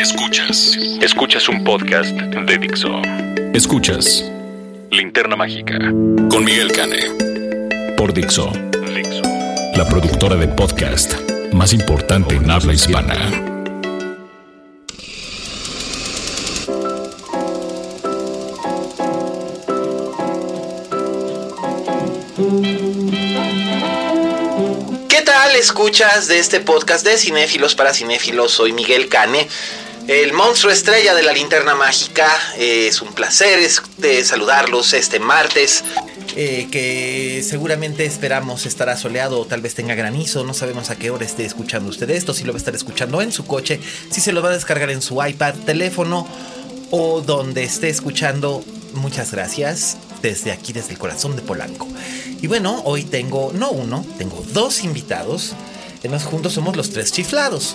Escuchas. Escuchas un podcast de Dixo. Escuchas Linterna Mágica con Miguel Cane. Por Dixo. Dixo. La productora de podcast más importante en habla hispana. ¿Qué tal escuchas de este podcast de cinéfilos para cinéfilos? Soy Miguel Cane, el monstruo estrella de la linterna mágica. Eh, es un placer es- de saludarlos este martes. eh, que seguramente esperamos estará soleado o tal vez tenga granizo. No sabemos a qué hora esté escuchando usted esto. Si lo va a estar escuchando en su coche, si se lo va a descargar en su iPad, teléfono o donde esté escuchando. Muchas gracias desde aquí, desde el corazón de Polanco. Y bueno, hoy tengo, no uno, tengo dos invitados. Además, juntos somos los tres chiflados.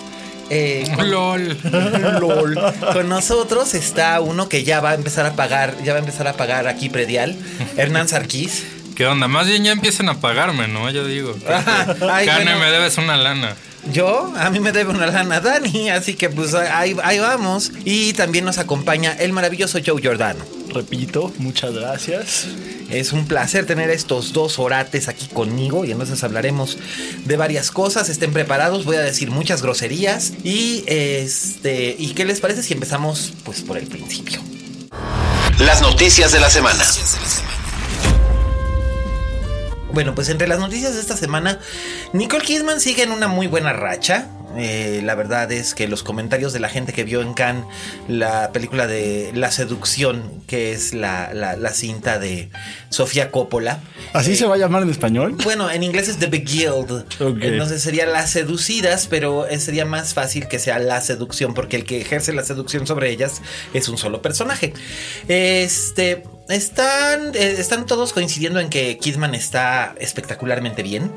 Eh, con- LOL. LOL. Con nosotros está uno que ya va a empezar a pagar, ya va a empezar a pagar aquí predial, Hernán Sarquís. ¿Qué onda? Más bien ya empiecen a pagarme, ¿no? Yo digo. Ay, bueno. me debes una lana. Yo, a mí me debe una lana Dani, así que pues ahí, ahí vamos. Y también nos acompaña el maravilloso Joe Giordano. Repito, muchas gracias. Es un placer tener estos dos orates aquí conmigo y entonces hablaremos de varias cosas. Estén preparados, voy a decir muchas groserías y este y qué les parece si empezamos pues por el principio. Las noticias de la semana. Bueno, pues entre las noticias de esta semana, Nicole Kidman sigue en una muy buena racha. Eh, la verdad es que los comentarios de la gente que vio en Cannes la película de La Seducción, que es la, la- la cinta de Sofía Coppola. ¿Así se va a llamar en español? Bueno, en inglés es The Beguiled. Ok. Entonces sería Las Seducidas, pero eh, sería más fácil que sea La Seducción, porque el que ejerce la seducción sobre ellas es un solo personaje. Este. Están, eh, están todos coincidiendo en que Kidman está espectacularmente bien.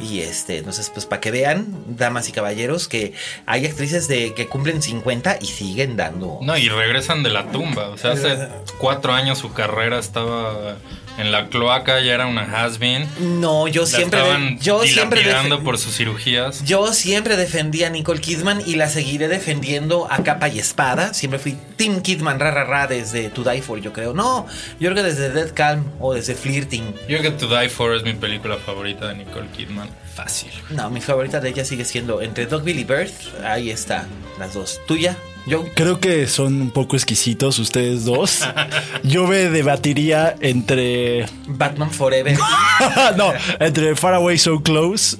Y este, entonces, pues para que vean, damas y caballeros, que hay actrices de que cumplen 50 y siguen dando. No, y regresan de la tumba. O sea, hace cuatro años su carrera estaba en la cloaca, ya era una has-been. No, yo La siempre. estaban yo siempre. por sus cirugías. Yo siempre defendí a Nicole Kidman y la seguiré defendiendo a capa y espada. Siempre fui Team Kidman, ra, ra, ra, desde To Die For, yo creo. No, yo creo que desde Dead Calm o desde Flirting. Yo creo que To Die For es mi película favorita de Nicole Kidman. Fácil. No, mi favorita de ella sigue siendo entre Dogville y Birth. Ahí está, las dos. ¿Tuya? Yo. Creo que son un poco exquisitos ustedes dos. Yo me debatiría entre. Batman Forever. no, entre Far Away So Close.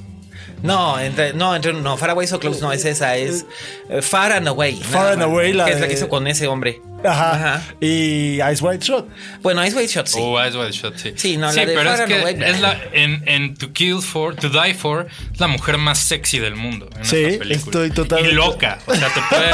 No, entre, no, entre, no, Far Away So Close no es esa, es eh, Far and Away. Far and más, Away, la Que es la de- que hizo con ese hombre. Ajá. Ajá. Y Ice White Shot. Bueno, Ice White Shot sí. Oh, Eyes Wide Shut, sí. Sí, no, sí la de pero es que es la, en, en To Kill For, To Die For, es la mujer más sexy del mundo. En Sí, estoy totalmente- Y loca. O sea, te puede.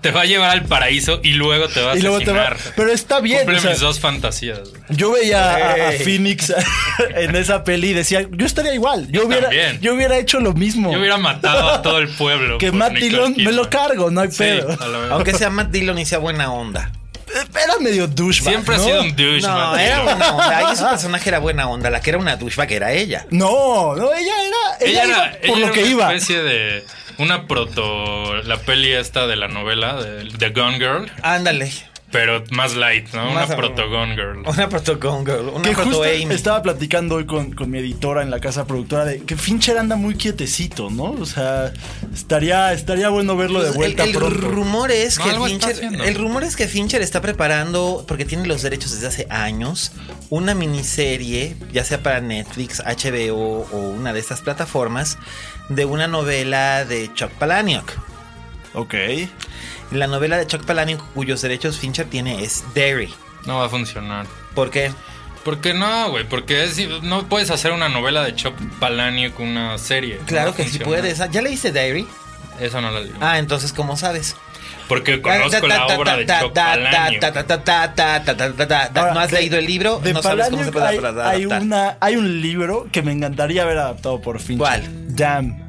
te va a llevar al paraíso y luego te va a Y luego te va- asesinar. Pero está bien. Cumple o sea, mis dos fantasías. yo veía a. Phoenix en esa peli y decía, yo estaría igual. Yo, Yo hubiera, también. yo hubiera hecho lo mismo. Yo hubiera matado a todo el pueblo. que Matt Dillon me lo cargo, no hay Sí, pedo. Aunque sea Matt Dillon y sea buena onda. Era medio douchebag. Siempre ¿no? ha sido un douche. No, era buena onda. Su personaje era buena onda. La que era una douchebag era ella. No, no, ella era. Ella, Ella iba era, por ella lo era que una iba. especie de. Una proto. La peli esta de la novela, de The Gone Girl. Ándale. Pero más light, ¿no? Más una o- proto Gone Girl. Una proto Gone Girl. Una Que proto justo Amy. estaba platicando hoy con, con mi editora en la casa productora de que Fincher anda muy quietecito, ¿no? O sea, estaría, estaría bueno verlo de Pues, vuelta el, el pronto. rumor es No, que Fincher, el rumor es que Fincher está preparando, porque tiene los derechos desde hace años, una miniserie, ya sea para Netflix, HBO o una de estas plataformas, de una novela de Chuck Palahniuk. Ok. La novela de Chuck Palahniuk cuyos derechos Fincher tiene es Derry. No va a funcionar. ¿Por qué? ¿Por qué no, güey? Porque es- no puedes hacer una novela de Chop Palahniuk con una serie. Claro que sí puedes. Ah, ¿Ya leíste Diary? Eso no la digo. Ah, entonces, ¿cómo sabes? Porque conozco la obra de Palahniuk. ¿No has leído el libro? De no sabes cómo se Palahniuk puede hay, adaptar. hay una, hay un libro que me encantaría haber adaptado por fin. ¿Cuál? Damn.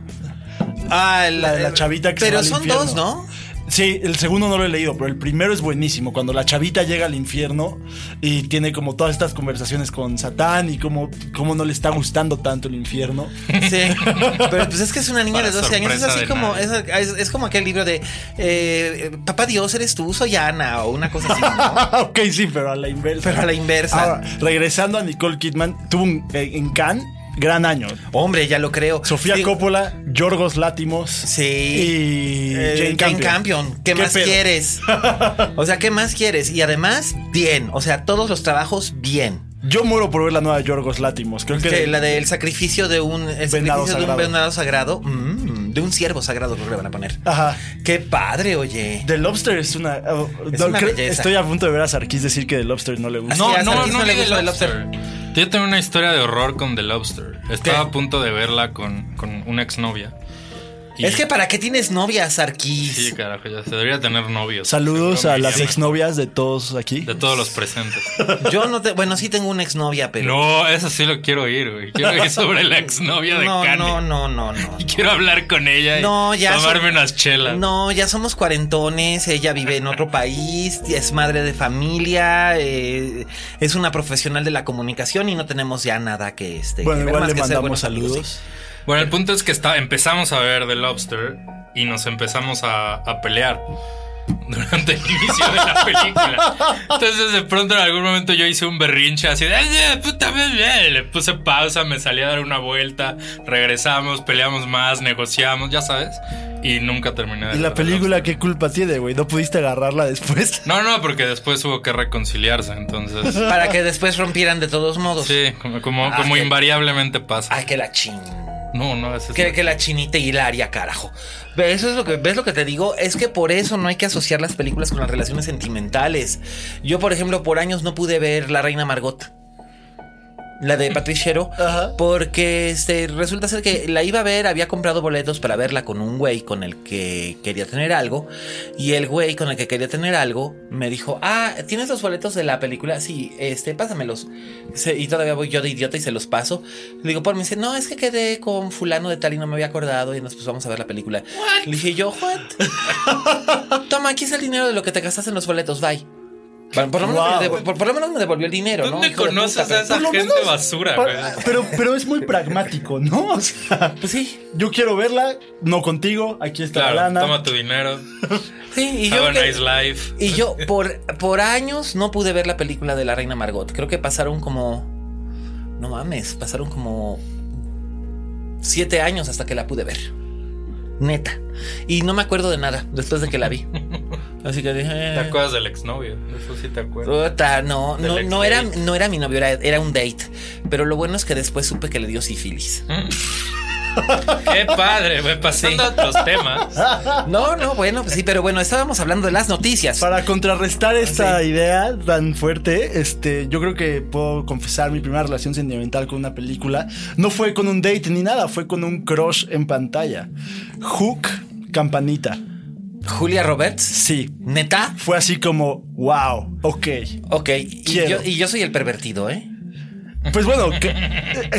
Ah, La de la chavita que se Pero va al son infierno. dos, ¿no? Sí, el segundo no lo he leído, pero el primero es buenísimo. Cuando la chavita llega al infierno y tiene como todas estas conversaciones con Satán y cómo, cómo no le está gustando tanto el infierno. Sí. Pero pues es que es una niña Para de 12 años. Es así como. es- es como aquel libro de. eh, Papá Dios, eres tú, soy Ana. O una cosa así, ¿no? ok, sí, pero a la inversa. Pero a la inversa. Ahora, regresando a Nicole Kidman, tuvo un, eh, en Cannes gran año. Hombre, ya lo creo. Sofía Sí. Coppola, Yorgos Látimos Sí. y Eh, Jane, Jane Campion. Campion. ¿Qué, más pedo? quieres? O sea, ¿qué más quieres? Y además, bien. O sea, todos los trabajos, bien. Yo muero por ver la nueva Yorgos Látimos. Creo que, Que la del sacrificio de un. El Venado sacrificio de un sagrado. venado sagrado. mm, de un ciervo sagrado, creo que le van a poner. Ajá. Qué padre, oye. The Lobster es una. Es no, una creo- belleza. estoy a punto de ver a Sarkis decir que The Lobster no le gusta. No, no, a no, no no le The gusta The Lobster. Yo tengo una historia de horror con The Lobster. Estaba ¿Qué? a punto de verla con, con una exnovia. Y- Es que para qué tienes novia, Sarkis. Sí, carajo, ya se debería tener novios. Saludos a las exnovias de todos aquí. De todos los presentes. Yo no te. Bueno, sí tengo una exnovia, pero. No, eso sí lo quiero oír, güey. Quiero oír sobre la exnovia de no, Kanye. no, no, no, no. Y quiero hablar con ella y No, ya tomarme son- unas chelas. No, ya somos cuarentones, ella vive en otro país, es madre de familia, eh, es una profesional de la comunicación y no tenemos ya nada que este. Bueno, igual más le que mandamos buenos amigos, saludos. Bueno, el punto es que está, empezamos a ver The Lobster y nos empezamos a, a pelear durante el inicio de la película. Entonces de pronto en algún momento yo hice un berrinche así de "Ay, puta madre", le puse pausa, me salí a dar una vuelta, regresamos, peleamos más, negociamos, ya sabes, y nunca terminé de Y la película, ¿qué culpa tiene, güey? ¿No pudiste agarrarla después? No, no, porque después hubo que reconciliarse, entonces. Para que después rompieran de todos modos. Sí, como, como, Ah, como que- invariablemente pasa. Ay, que la chin. No, no, ese es- Que, que la chinita hilaria, carajo. Eso es lo que ves lo que te digo, es que por eso no hay que asociar las películas con las relaciones sentimentales. Yo, por ejemplo, por años no pude ver La Reina Margot. La de Ajá. porque este, resulta ser que la iba a ver, había comprado boletos para verla con un güey con el que quería tener algo, y el güey con el que quería tener algo me dijo, ah, ¿tienes los boletos de la película? Sí, este, pásamelos. Se- y todavía voy yo de idiota y se los paso. Le digo, por mí, dice, no, es que quedé con fulano de tal y no me había acordado y nos pues vamos a ver la película. Le dije yo, what? Toma, aquí está el dinero de lo que te gastaste en los boletos, bye. Bueno, por, lo menos Wow. me devo- por- por lo menos me devolvió el dinero, ¿no? ¿Dónde Hijo de conoces puta, a esa Por lo gente menos- basura, güey? Pero, pero es muy pragmático, ¿no? O sea, Pues sí, yo quiero verla, no contigo, aquí está la Claro, lana. toma tu dinero. sí. Y yo, Have a que- nice life. y yo por, por años no pude ver la película de la Reina Margot. Creo que pasaron como... No mames, pasaron como... Siete años hasta que la pude ver. Neta. Y no me acuerdo de nada después de que la vi. Así que dije... ¿Te eh, acuerdas del exnovio? Eso sí te acuerdas. No, no, no, era, no era mi novio, era, era un date. Pero lo bueno es que después supe que le dio sífilis. Qué padre, güey. Pasando a otros temas. No, no, bueno, pues sí, pero bueno, estábamos hablando de las noticias. Para contrarrestar esta Sí. idea tan fuerte, este, yo creo que puedo confesar mi primera relación sentimental con una película. No fue con un date ni nada, fue con un crush en pantalla. Hook, campanita. Julia Roberts. Sí. ¿Neta? Fue así como, wow, ok. Ok, y Quiero. yo, y yo soy el pervertido, ¿eh? Pues bueno, que,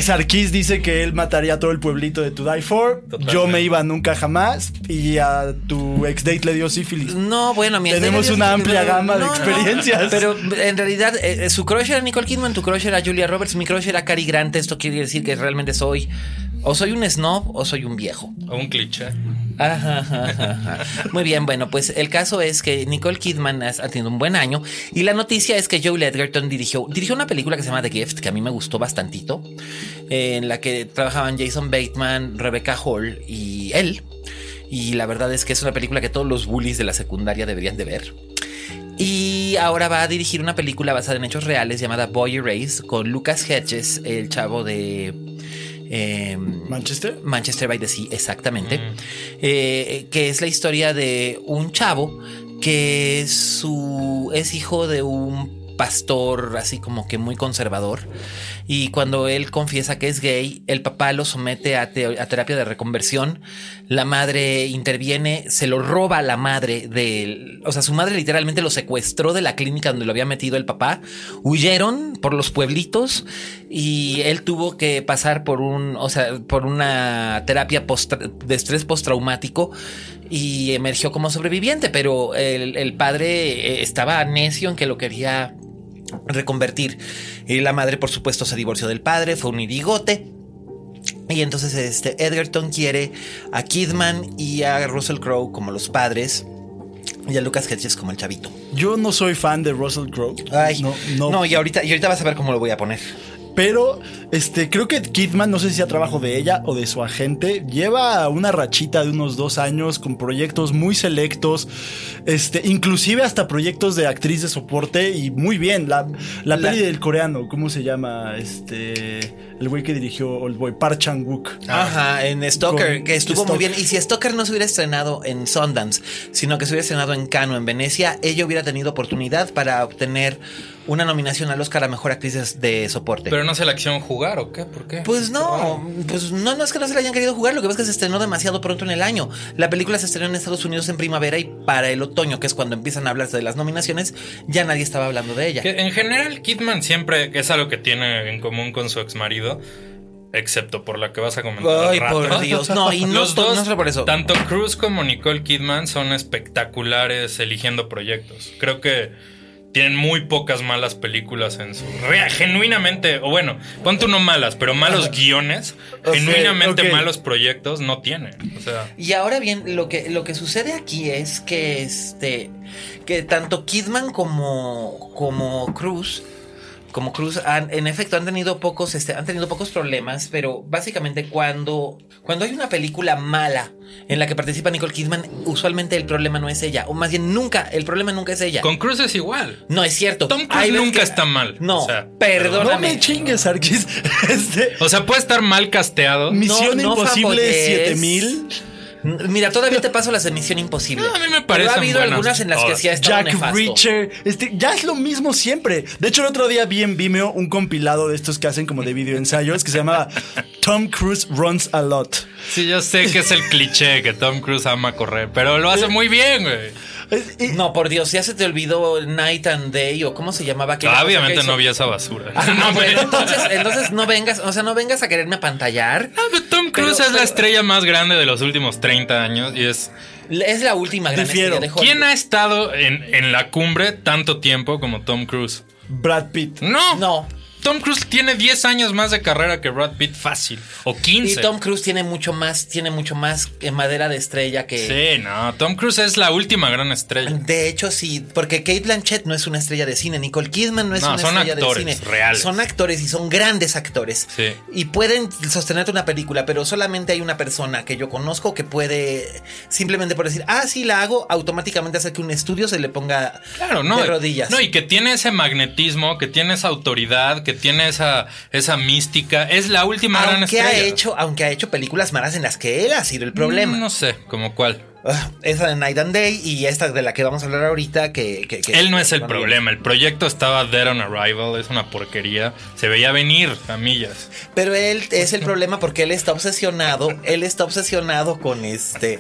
Sarkis dice que él mataría a todo el pueblito de To Die For. Totalmente. Yo me iba nunca jamás. Y a tu ex date le dio sífilis. No, bueno, mi Tenemos una amplia gama de experiencias. Pero en realidad, eh, eh, su crush era Nicole Kidman, tu crush era Julia Roberts, mi crush era Cary Grant. Esto quiere decir que realmente soy. O soy un snob o soy un viejo. O un cliché. Muy bien, bueno, pues el caso es que Nicole Kidman ha tenido un buen año y la noticia es que Joel Edgerton dirigió, dirigió una película que se llama The Gift, que a mí me gustó bastantito, en la que trabajaban Jason Bateman, Rebecca Hall y él. Y la verdad es que es una película que todos los bullies de la secundaria deberían de ver. Y ahora va a dirigir una película basada en hechos reales llamada Boy Erased con Lucas Hedges, el chavo de... em, ¿Manchester? Manchester by the Sea, exactamente. Eh, que es la historia de un chavo que su, es hijo de un pastor así como que muy conservador. Y cuando él confiesa que es gay, el papá lo somete a, te- a terapia de reconversión. La madre interviene, se lo roba a la madre del. O sea, su madre literalmente lo secuestró de la clínica donde lo había metido el papá. Huyeron por los pueblitos y él tuvo que pasar por un, o sea, por una terapia de estrés postraumático y emergió como sobreviviente, pero el, el padre eh, estaba necio en que lo quería reconvertir. Y la madre, por supuesto, se divorció del padre, fue un irigote. Y entonces este Edgerton quiere a Kidman y a Russell Crowe como los padres y a Lucas Hedges como el chavito. Yo no soy fan de Russell Crowe. Ay, no, no, no, y ahorita y ahorita vas a ver cómo lo voy a poner. Pero este, creo que Kidman, no sé si sea trabajo de ella o de su agente, lleva una rachita de unos dos años con proyectos muy selectos, este, inclusive hasta proyectos de actriz de soporte y muy bien. La, la, La- peli del coreano, ¿cómo se llama? Este, el güey que dirigió Old Boy, Park Chan Wook. Ajá, en Stalker, Con que estuvo muy bien. Y si Stalker no se hubiera estrenado en Sundance, sino que se hubiera estrenado en Cannes, en Venecia, ella hubiera tenido oportunidad para obtener una nominación al Oscar a Mejor Actriz de, Soporte. Pero no se la quisieron jugar o qué, ¿por qué? Pues no, pues no, no es que no se la hayan querido jugar, lo que pasa es que se estrenó demasiado pronto en el año. La película se estrenó en Estados Unidos en primavera y para el otoño, que es cuando empiezan a hablarse de las nominaciones, ya nadie estaba hablando de ella. Que en general, Kidman siempre es algo que tiene en común con su ex marido. Excepto por la que vas a comentar. Ay, rato. por Dios, no, y no, Los dos, no por eso. tanto Cruz como Nicole Kidman son espectaculares eligiendo proyectos. Creo que tienen muy pocas malas películas en su. genuinamente, o bueno, ponte uno malas, pero malos guiones, genuinamente malos proyectos no tienen. O sea. Y ahora bien, lo que, lo que sucede aquí es que este. que tanto Kidman como. como Cruz. Como Cruz han, en efecto han tenido pocos, este, han tenido pocos problemas, pero básicamente cuando, cuando hay una película mala en la que participa Nicole Kidman, usualmente el problema no es ella, o más bien nunca, el problema nunca es ella. Con Cruz es igual. no es cierto. Tom Cruise nunca que- está mal. No, O sea, No perdóname. me chingues, Arquis. Este, O sea, puede estar mal casteado. Misión no Imposible fanboyes. 7000. Mira, todavía te paso las de Misión Imposible. No, a mí me Pero parecen ha habido buenas algunas en las que sí ha estado Jack nefasto. Reacher. Este, ya es lo mismo siempre. De hecho, el otro día vi en Vimeo un compilado de estos que hacen como de videoensayos que se llama Tom Cruise Runs a Lot. Sí, yo sé que es el cliché que Tom Cruise ama correr, pero lo hace muy bien, güey. No, por Dios, ya se te olvidó Night and Day o cómo se llamaba aquella cosa Obviamente que no vi esa basura. Ah, No, bueno, me- entonces, entonces no vengas, o sea, no vengas a quererme apantallar. No, pero Tom Cruise Pero- es la estrella más grande de los últimos 30 años y es... Es la última gran Difiero. estrella de Hollywood. ¿Quién ha estado en, en la cumbre tanto tiempo como Tom Cruise? Brad Pitt. No. No. Tom Cruise tiene 10 años más de carrera que Brad Pitt fácil. O 15. Y Tom Cruise tiene mucho más, tiene mucho más eh, madera de estrella que. Sí, no. Tom Cruise es la última gran estrella. De hecho, sí, porque Kate Blanchett no es una estrella de cine, Nicole Kidman no es No, una son estrella actores de cine. reales. Son actores y son grandes actores. Sí. Y pueden sostenerte una película, pero solamente hay una persona que yo conozco que puede simplemente por decir, ah, sí, la hago, automáticamente hacer que un estudio se le ponga Claro, no. de rodillas. No, y que tiene ese magnetismo, que tiene esa autoridad, que tiene esa, esa mística. Es la última gran aunque estrella. ha hecho, aunque ha hecho películas malas en las que él ha sido el problema. No sé, como cuál. Ah, esa de Night and Day y esta de la que vamos a hablar ahorita que, que- que- Él no es el problema. El proyecto estaba dead on arrival. Es una porquería. Se veía venir a millas. Pero él es el problema porque él está obsesionado, él está obsesionado con este,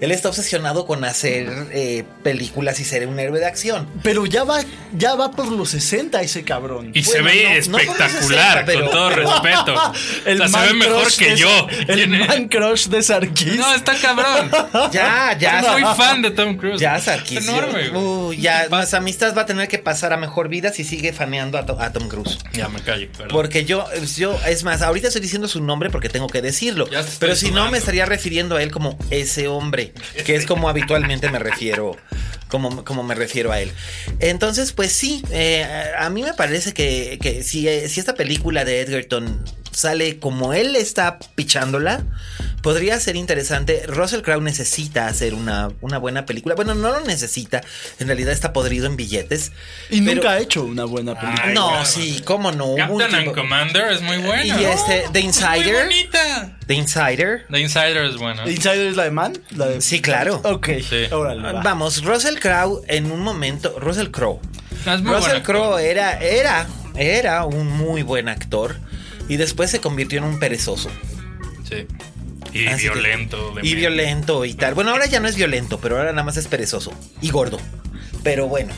él está obsesionado con hacer eh, películas y ser un héroe de acción. Pero ya va, ya va por los 60 ese cabrón. Y se ve no- no espectacular, 60, pero- con todo respeto. o sea, se ve mejor que de- yo. El man crush de Sarkis. No, está cabrón. Ya, ya, Soy fan de Tom Cruise. ya Sarkis. enorme. Uy, ya, nuestra amistad va a tener que pasar a mejor vida si sigue faneando a, To- a Tom Cruise. Ya me callo. perdón. Porque yo, yo, es más, ahorita estoy diciendo su nombre porque tengo que decirlo. Pero si no, me estaría refiriendo a él como ese hombre, que es como habitualmente me refiero, como, como me refiero a él. Entonces, pues sí, eh, a mí me parece que, que si, eh, si esta película de Edgerton sale como él está pichándola, podría ser interesante. Russell Crowe necesita hacer una, una buena película. Bueno, no lo necesita, en realidad está podrido en billetes. Y pero- nunca ha hecho una buena película. Ay, No, claro. sí, cómo no. Captain and Commander es muy buena. Y este, The Muy Insider. bonita. The Insider. The Insider es buena. ¿Insider es la de Man? La de- Sí, claro. Ok, Sí. órale. va. Vamos, Russell Crowe en un momento, Russell Crowe Russell. Crowe era, era, era un muy buen actor y después se convirtió en un perezoso. Sí. Y Así que- violento. de y violento y tal. Bueno, ahora ya no es violento, pero ahora nada más es perezoso y gordo. Pero bueno.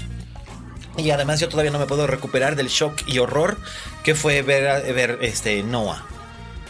Y además yo todavía no me puedo recuperar del shock y horror que fue ver, ver este Noah.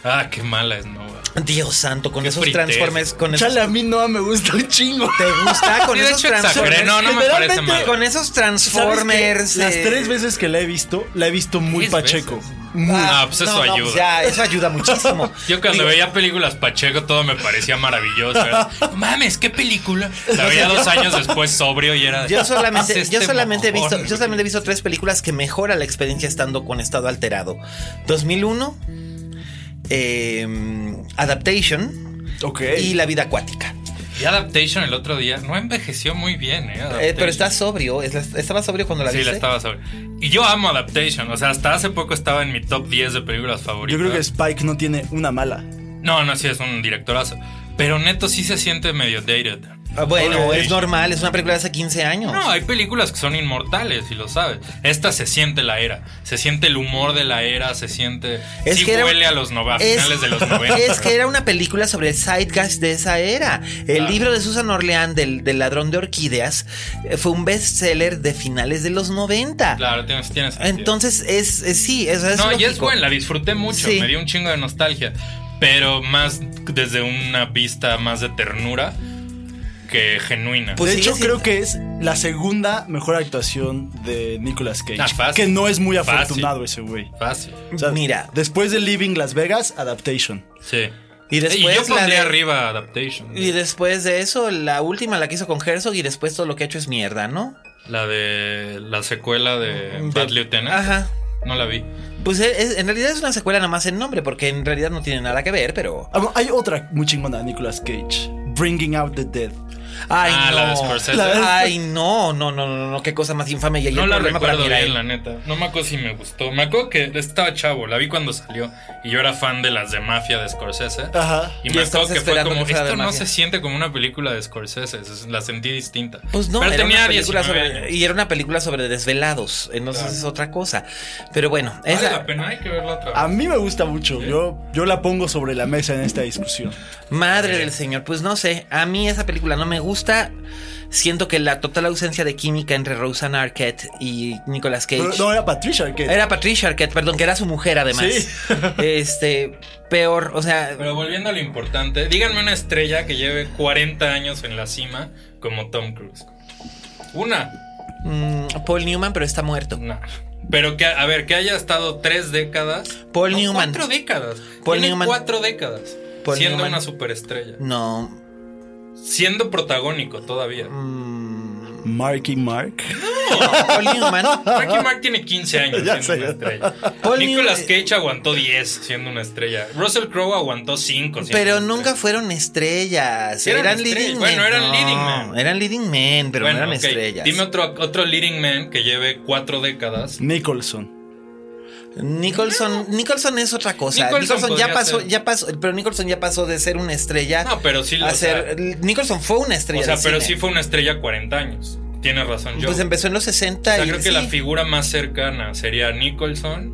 Ah, qué mala es Nova. Dios santo, con Qué esos fritez. transformes, con esos Chale, a mí no me gusta un chingo. ¿Te gusta? Con esos transformers. No, no me parece Generalmente- mal. Con esos ¿Sabes transformers. Las eh, tres veces que la he visto, la he visto muy pacheco. veces. Muy. Ah, pues eso no, no, ayuda. ya, eso ayuda muchísimo. Yo cuando Digo, veía películas Pacheco todo me parecía maravilloso. Era, "No mames, qué película. La veía dos años después sobrio y era. Yo solamente, "¿Qué es yo este solamente he mojón?". visto, yo solamente he visto tres películas que mejora la experiencia estando con estado alterado. 2001, eh, Adaptation Ok. y La vida acuática. Y Adaptation el otro día no envejeció muy bien, ¿eh? Eh, pero está sobrio, estaba sobrio cuando la Sí, viste. la estaba sobre. Y yo amo Adaptation. O sea, hasta hace poco estaba en mi top 10 de películas favoritas. Yo creo que Spike no tiene una mala. No, no, sí es un directorazo. Pero neto sí se siente medio dated. Ah, bueno, es normal, es una película de hace 15 años. No, hay películas que son inmortales, y lo sabes. Esta se siente la era. Se siente el humor de la era, se siente. Es sí que era- huele a los a es- finales de los 90. Es que era una película sobre el zeitgeist de esa era. El Claro. libro de Susan Orleán del, del ladrón de orquídeas eh, fue un bestseller de finales de los 90. Claro, tienes, tienes. Entonces es, es- sí, eso es No, y es buena, la disfruté mucho, Sí. me dio un chingo de nostalgia. Pero más desde una vista más de ternura que genuina. Pues de hecho, siendo- creo que es la segunda mejor actuación de Nicolas Cage. Ah, fácil. que no es muy Fácil. afortunado ese güey. Fácil. O sea, Mira. Después de Living Las Vegas, Adaptation. Sí. Y después yo la de- arriba Adaptation. Y después de eso, la última la que hizo con Herzog y después todo lo que ha hecho es mierda, ¿no? La de la secuela de Bad Lieutenant. Ajá. No la vi. Pues es- es- en realidad es una secuela nada más en nombre, porque en realidad no tiene nada que ver, pero. Ah, hay otra muy chingona de Nicolas Cage. Bringing Out the Dead. Ay, Ah, no. la de Scorsese. La- Ay, no, no, no, no, no, qué cosa más infame. Y ahí No el la recuerdo bien, la neta. No me acuerdo si me gustó. Me acuerdo que estaba chavo, la vi cuando salió. Y yo era fan de las de Mafia de Scorsese. Ajá. Y Y me acuerdo que fue como, que esto no Mafia". se siente como una película de Scorsese. es- La sentí distinta. Pues no, Pero era tenía una película 19 sobre, y era una película sobre desvelados, entonces Claro. es otra cosa. Pero bueno, Vale esa la pena, hay que verla otra vez. A mí me gusta mucho. Yo, yo la pongo sobre la mesa en esta discusión. madre del señor, pues no sé, a mí esa película no me gusta. Siento que la total ausencia de química entre Rosanna Arquette y Nicolas Cage. Pero no era Patricia Arquette. Era Patricia Arquette, perdón, que era su mujer además. Sí. Este, peor, o sea, Pero volviendo a lo importante, díganme una estrella que lleve 40 años en la cima como Tom Cruise. Una. mm, Paul Newman, pero está muerto. No. Pero que, a ver, que haya estado tres décadas. Paul no, Newman. Cuatro décadas. Paul Tiene Newman. cuatro décadas. Paul siendo Newman. una superestrella. No. Siendo protagónico todavía. mm, Marky Mark. Paul Newman. Marky Mark tiene 15 años Ya siendo sé. una estrella. Paul Nicolas Newman- Cage aguantó 10 siendo una estrella. Russell Crowe aguantó 5. siendo Pero nunca estrella. fueron estrellas. Eran Eran, estrellas. leading Bueno, men. eran No, leading men. Eran leading men, pero Bueno, no eran estrellas. Dime otro, otro leading man que lleve cuatro décadas. Nicholson. Nicholson, Nicholson es otra cosa. Nicholson Nicholson, ya pasó, ser. ya pasó, pero Nicholson ya pasó de ser una estrella No, pero sí, a o sea, ser. Nicholson fue una estrella. O sea, pero cine. sí fue una estrella 40 años. Tienes razón, yo. Pues empezó en los 60 O sea, y creo que sí. la figura más cercana sería Nicholson.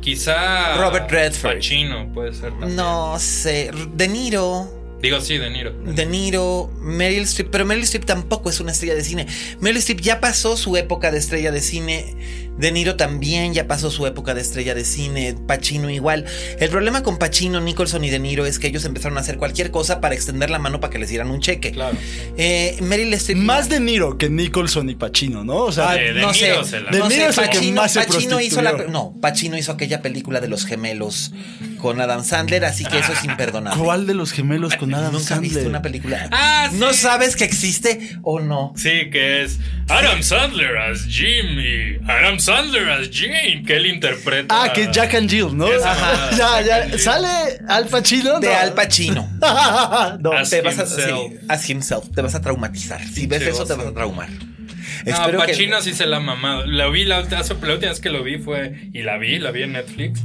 Quizá. Robert Redford. Pacino puede ser también. No sé, De Niro. Digo, sí, De Niro. De Niro, Meryl Streep, pero Meryl Streep tampoco es una estrella de cine. Meryl Streep ya pasó su época de estrella de cine. De Niro también ya pasó su época de estrella de cine. Pacino igual. El problema con Pacino, Nicholson y De Niro es que ellos empezaron a hacer cualquier cosa para extender la mano para que les dieran un cheque. Claro. Eh, Meryl Streep. Más de Niro que Nicholson y Pacino, ¿no? O sea, Ah, de- de no Niro sé, se la- De no sé, Niro es el que Pacino, más se Pacino hizo la, prostituyó. no, Pacino hizo aquella película de los gemelos con Adam Sandler, así que eso es imperdonable. ¿cuál de los gemelos con Adam Nunca Sandler? viste una película. Ah, sí. ¿No sabes que existe o no? Sí, que es Adam Sandler as Jim y Adam Sandler as Jane, que él interpreta. Ah, que es Jack and Jill, ¿no? Ajá. ya, ya. ¿Sale Al Pacino? De No. Al Pacino. no. As te vas a, sí, as himself. Te vas a traumatizar. Si ves eso, te vas a traumar. No, que- Pacino sí se la ha mamado. La vi la, hace- la última vez que lo vi fue. Y la vi, la vi en Netflix.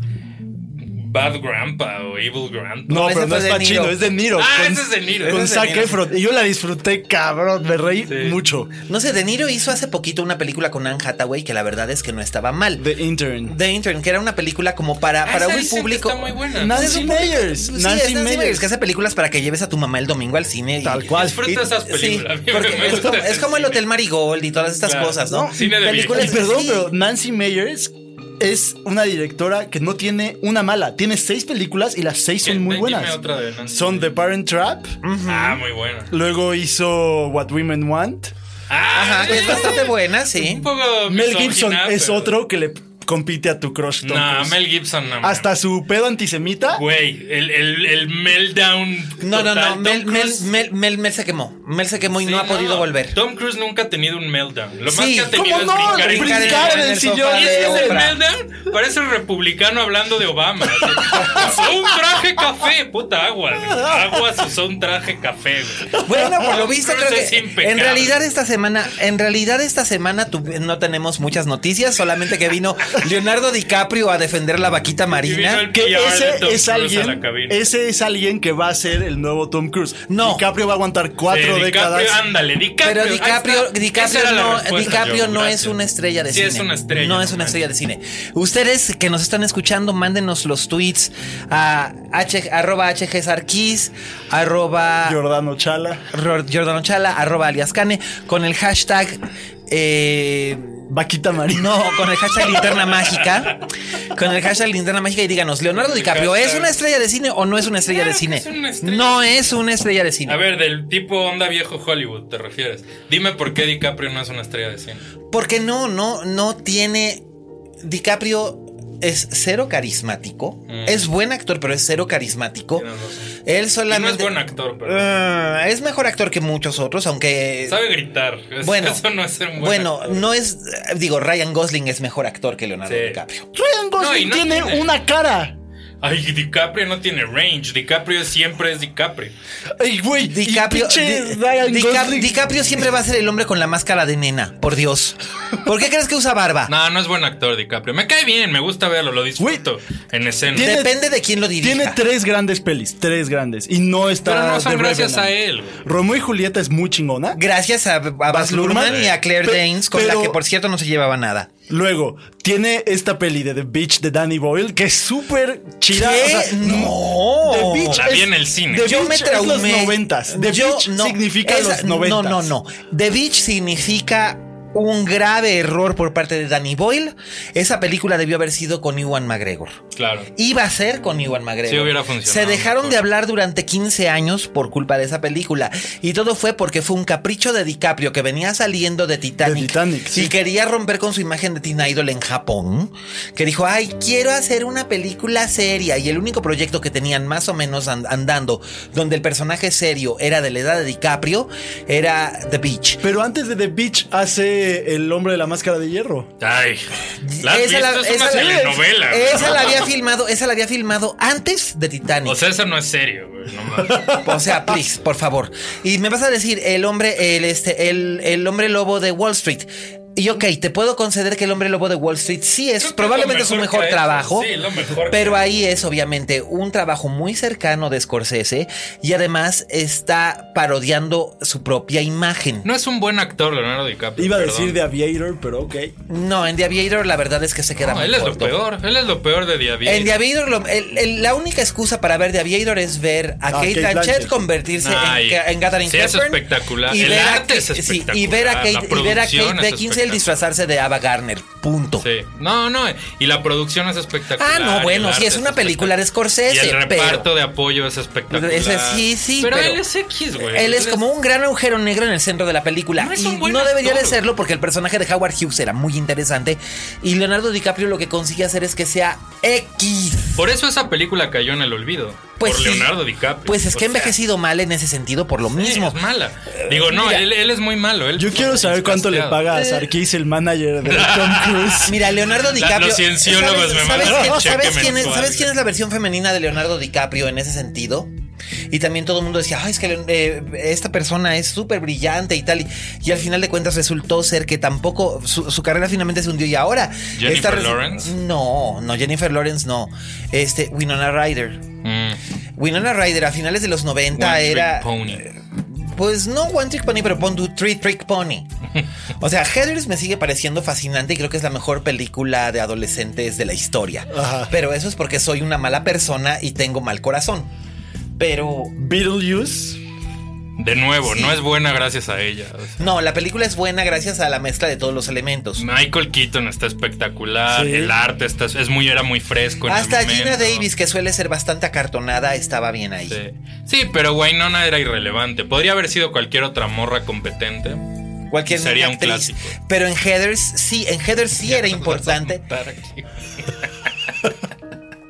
Bad Grandpa o Evil Grandpa. No, pero no es Niro. es de Niro. Ah, con, ese es De Niro. Con es Zac. Efron. Y yo la disfruté, cabrón. Me reí Sí. mucho. No sé, De Niro hizo hace poquito una película con Anne Hathaway que la verdad es que no estaba mal. The Intern. The Intern, que era una película como para, Ah, para un público. Está muy buena. Nancy Es un público- Meyers. Sí, Nancy es Nancy Meyers. Que hace películas para que lleves a tu mamá el domingo al cine. y- Tal cual. Disfruta y- esas películas. Porque es, como, ese es como el. Hotel Marigold y todas estas Claro. cosas, ¿no? No, cine de Películas- Y perdón, pero Nancy Meyers es una directora que no tiene una mala. Tiene seis películas y las seis son muy buenas. otra de Nancy Son The. Parent Trap. Ah, muy buena. Luego hizo What Women Want. Ah, Ajá, que es bastante buena, sí. Un poco Mel Gibson es otro que le compite a tu crush Tom No, Cruise. Mel Gibson no. Hasta su pedo antisemita. Güey, el, el, el meltdown. No, no, total. no. Mel, Mel, Mel, Mel se quemó. Mel se quemó y Sí, no ha podido volver. Tom Cruise nunca ha tenido un meltdown. Lo más Sí, que ha tenido ¿cómo es no? brincar, Brincar en el sillón sofá ¿Y ese es el meltdown? Parece el republicano hablando de Obama. un traje café. Puta agua. güey. Aguas usó un traje café. güey. Bueno, por lo visto creo es que impecable. en realidad esta semana, en realidad esta semana no tenemos muchas noticias, solamente que vino Leonardo DiCaprio a defender la vaquita marina. el Que ese es alguien, ese es alguien que va a ser el nuevo Tom Cruise. No. DiCaprio va a aguantar cuatro Sí, décadas. DiCaprio, ándale, DiCaprio. Pero DiCaprio. DiCaprio, no, DiCaprio no es una estrella de Sí, cine. es una estrella. No es una estrella de cine. Ustedes que nos están escuchando, mándenos los tweets a h, arroba hgsarquis, arroba Giordano Chala. Giordano Chala, arroba alias Cane, con el hashtag. eh, Vaquita Marina. no, con el hashtag linterna mágica. Con el hashtag linterna mágica y díganos, ¿Leonardo DiCaprio es una estrella de cine o no es una estrella de Claro que cine? es una estrella. No es una estrella de cine. A ver, del tipo onda viejo Hollywood, ¿te refieres? Dime por qué DiCaprio no es una estrella de cine. Porque no, no, no tiene. DiCaprio es cero carismático. Mm. Es buen actor, pero es cero carismático. Él Y no es solamente. buen actor, pero Ah, es mejor actor que muchos otros, aunque. sabe gritar. Bueno, eso no es ser un buen bueno, actor. no es. Digo, Ryan Gosling es mejor actor que Leonardo Sí. DiCaprio. Ryan Gosling no tiene. una cara. Ay, DiCaprio no tiene range. DiCaprio siempre es DiCaprio. Ay, güey. DiCaprio, Di-. DiCaprio siempre va a ser el hombre con la máscara de nena, por Dios. ¿Por qué crees que usa barba? No, no es buen actor DiCaprio. Me cae bien, me gusta verlo, lo disfruto en escena. tiene- Depende de quién lo dirija. Tiene tres grandes pelis, tres grandes. Y no está. Pero no son The gracias Revenant. a él. Romeo y Julieta es muy chingona. Gracias a, a Baz Baz Luhrmann Luhrmann. y a Claire Pe- Danes, con pero- la que por cierto no se llevaba nada. Luego, tiene esta peli de The Beach de Danny Boyle, que es súper chida. ¿Qué? O sea, No. The Beach La vi es- en el cine. The Yo Beach me es traumé. los noventas. The Yo- Beach no, significa esa- los noventas. No, no, no. The Beach significa un grave error por parte de Danny Boyle. Esa película debió haber sido con Ewan McGregor. Claro. Iba a ser con Ewan McGregor. Sí hubiera funcionado Se dejaron mejor. de hablar durante 15 años por culpa de esa película. Y todo fue porque fue un capricho de DiCaprio que venía saliendo de Titanic. De Titanic, sí. Y quería romper con su imagen de Teen Idol en Japón. Que dijo, ay, quiero hacer una película seria. Y el único proyecto que tenían más o menos and- andando, donde el personaje serio era de la edad de DiCaprio, era The Beach. Pero antes de The Beach hace El hombre de la máscara de hierro. Ay. ¿La visto? la- es una esa- telenovela. esa la había filmado, esa la había filmado antes de Titanic. O sea, eso no es serio, güey. No. O sea, please, por favor. Y me vas a decir el hombre, el este, el, el hombre lobo de Wall Street. Y ok, te puedo conceder que el hombre lobo de Wall Street sí es probablemente es su lo mejor trabajo. Sí, lo mejor pero ahí es obviamente un trabajo muy cercano de Scorsese y además está parodiando su propia imagen. No es un buen actor, Leonardo DiCaprio. Iba a perdón. decir The Aviator, pero ok. No, en The Aviator la verdad es que se queda No, muy él es lo corto. peor. Él es lo peor de The Aviator. En The Aviator, lo- el- el- la única excusa para ver The Aviator es ver a Ah, Kate Kate Blanchett, Blanchett. convertirse Ay, en, en Catherine sí, es Hepburn. espectacular. Y El ver a arte es Kate- sí, y ver a espectacular. Kate, y ver a Kate es Beckinsale espectacular. disfrazarse de Ava Garner. Punto. Sí. No, no. Y la producción es espectacular. Ah, no, bueno, el sí, es una película de Scorsese, Y el pero- reparto de apoyo es espectacular. Sí, sí, Pero, pero- él es X, güey. Él es como un gran agujero negro en el centro de la película. No es y un buen no debería de serlo porque el personaje de Howard Hughes era muy interesante. Y Leonardo DiCaprio lo que consigue hacer es que sea X. Por eso esa película cayó en el olvido. Pues por sí. Leonardo DiCaprio. Pues es O que ha envejecido mal en ese sentido por lo sí, mismo. es mala. Digo, no, mira. él, él es muy malo. él Yo quiero saber cuánto le paga a Sarkis, el manager de Tom Cruise. Mira, Leonardo DiCaprio. los cienciólogos ¿sabes, me ¿sabes mandan quién, un cheque sabes quién es, mensual. ¿Sabes quién es la versión femenina de Leonardo DiCaprio en ese sentido? Y también todo el mundo decía, Ay, es que eh, esta persona es súper brillante y tal. Y, y, al final de cuentas resultó ser que tampoco su, carrera finalmente se hundió. Y ahora. ¿Jennifer Lawrence? No, no, Jennifer Lawrence no. Este, Winona Ryder. Mm. Winona Ryder a finales de los 90 era. Pony. Pues no One Trick Pony, pero pon tu Three Trick Pony. O sea, Heathers me sigue pareciendo fascinante y creo que es la mejor película de adolescentes de la historia. Pero eso es porque soy una mala persona y tengo mal corazón. Pero. Beetlejuice. De nuevo, no es buena gracias a ella. No, la película es buena gracias a la mezcla de todos los elementos. Michael Keaton está espectacular, el arte está, es muy, era muy fresco. Hasta Gina Davis, que suele ser bastante acartonada, estaba bien ahí. Sí. pero Wynonna era irrelevante. Podría haber sido cualquier otra morra competente. Cualquier Sería un clásico. Pero en Heathers sí, en Heathers sí era importante.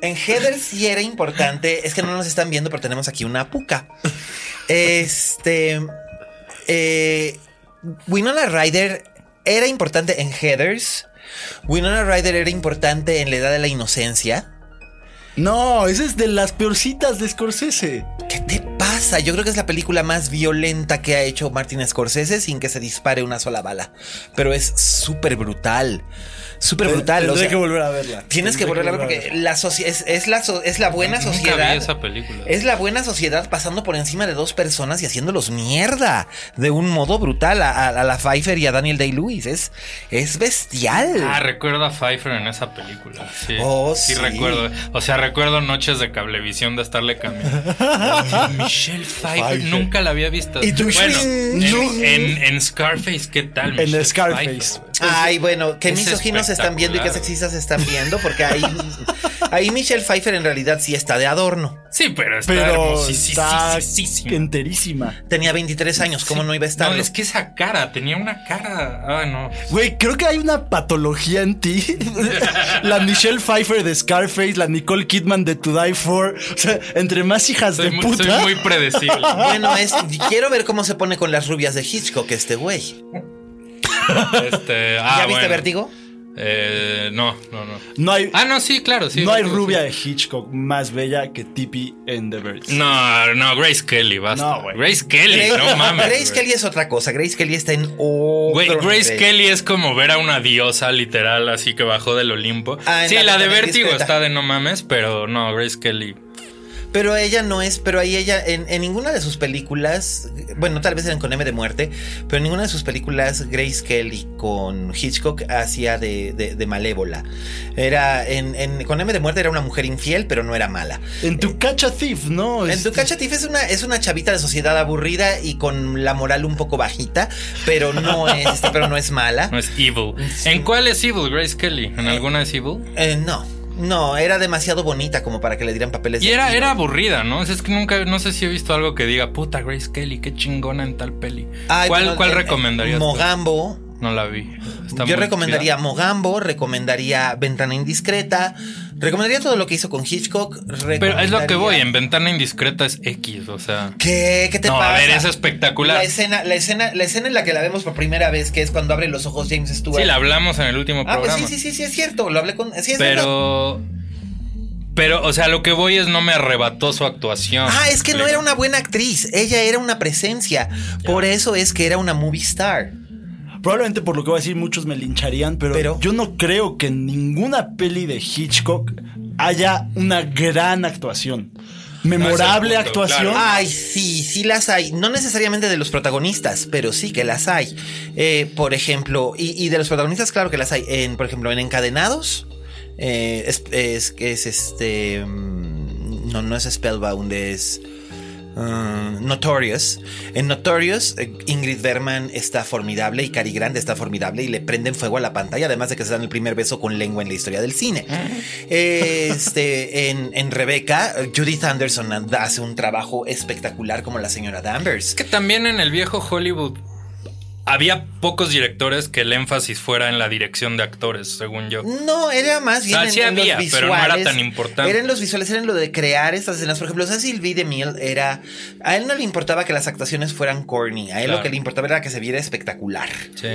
en Heathers sí era importante. Es que no nos están viendo, pero tenemos aquí una puca. Este. Eh, Winona Ryder era importante en Heathers. Winona Ryder era importante en la edad de la inocencia. No, esa es de las peorcitas de Scorsese. ¿Qué te pasa? Yo creo que es la película más violenta que ha hecho Martin Scorsese sin que se dispare una sola bala. Pero es súper brutal súper brutal. Tienes que volver a verla. Tienes que volver a verla porque la es, es, la es la buena sociedad. esa película. Es la buena sociedad pasando por encima de dos personas y haciéndolos mierda de un modo brutal a, la Pfeiffer y a Daniel Day-Lewis. Es, es bestial. Ah, recuerdo a Pfeiffer en esa película. Sí, oh, sí, recuerdo. O sea, recuerdo noches de cablevisión de estarle cambiando. Michelle Pfeiffer, nunca la había visto. ¿Y bueno, en, Scarface, ¿qué tal? en Scarface. Ay, bueno, que misóginos están viendo y qué sexistas están viendo, porque ahí, ahí Michelle Pfeiffer en realidad sí está de adorno. Sí, pero está pero está enterísima. Tenía 23 años, ¿cómo no iba a estar? No, es que esa cara, tenía una cara. Ah, no. Güey, creo que hay una patología en ti. la Michelle Pfeiffer de Scarface, la Nicole Kidman de To Die For. O sea, entre más hijas de puta. Soy muy predecible. bueno, es, quiero ver cómo se pone con las rubias de Hitchcock este güey. Este, ah, ¿Ya viste Vértigo? Eh, no, no, no. No hay, ah, no, sí, claro, sí. No hay rubia de Hitchcock más bella que Tippy en The Birds. No, no, Grace Kelly, basta. No, Grace Kelly, no mames. Grace Kelly es otra cosa. Grace Kelly está en otro Grace Kelly es como ver a una diosa literal, así que bajó del Olimpo. Ah, sí, la, de Vértigo está de no mames, pero no, Grace Kelly. Pero ella no es, pero ahí ella, en, ninguna de sus películas, bueno, tal vez eran con M de muerte, pero en ninguna de sus películas Grace Kelly con Hitchcock hacía de, de, malévola. Era, en, con M de muerte era una mujer infiel, pero no era mala. En tu cacha thief, ¿no? En tu este cacha thief es una, es una chavita de sociedad aburrida y con la moral un poco bajita, pero no es, pero no es mala. No es evil. ¿En cuál es evil, Grace Kelly? ¿En alguna es evil? Eh, no. No, era demasiado bonita como para que le dieran papeles. Y era, era aburrida, ¿no? Es que nunca, no sé si he visto algo que diga, puta Grace Kelly, qué chingona en tal peli. ¿Cuál, ¿cuál recomendarías? Mogambo. No la vi. Yo recomendaría Mogambo, recomendaría Ventana Indiscreta, recomendaría todo lo que hizo con Hitchcock. Pero es lo que voy, en Ventana Indiscreta es X, o sea. ¿Qué? ¿Qué te pasa? A ver, es espectacular. La escena, la escena, la escena en la que la vemos por primera vez, que es cuando abre los ojos James Stewart. Sí, la hablamos en el último ah, programa. Pues sí, sí, sí, sí, es cierto. Lo hablé con. Sí, es Pero. Pero, o sea, lo que voy es no me arrebató su actuación. Ah, es que no era una buena actriz. Ella era una presencia. Por eso es que era una movie star. Probablemente por lo que voy a decir muchos me lincharían, pero, yo no creo que en ninguna peli de Hitchcock haya una gran actuación. Memorable actuación. Ay, sí, sí las hay. No necesariamente de los protagonistas, pero sí que las hay. Eh, por ejemplo, y, y, de los protagonistas, claro que las hay. En, por ejemplo, en Encadenados. Eh, es, es, es, este. Mm, no, no es Spellbound, es. Uh, Notorious. En Notorious, eh, Ingrid Berman está formidable y Cary Grant está formidable y le prenden fuego a la pantalla, además de que se dan el primer beso con lengua en la historia del cine. Este, en, en Rebecca, Judith Anderson hace un trabajo espectacular como la señora Danvers. que también en el viejo Hollywood había pocos directores que el énfasis fuera en la dirección de actores, según yo. No, era más bien sea, en, sí en había, los pero no visuales. era tan importante. Era en los visuales, era en lo de crear estas escenas. Por ejemplo, Cecil B. DeMille era... A él no le importaba que las actuaciones fueran corny. A él Claro. lo que le importaba era que se viera espectacular. Sí.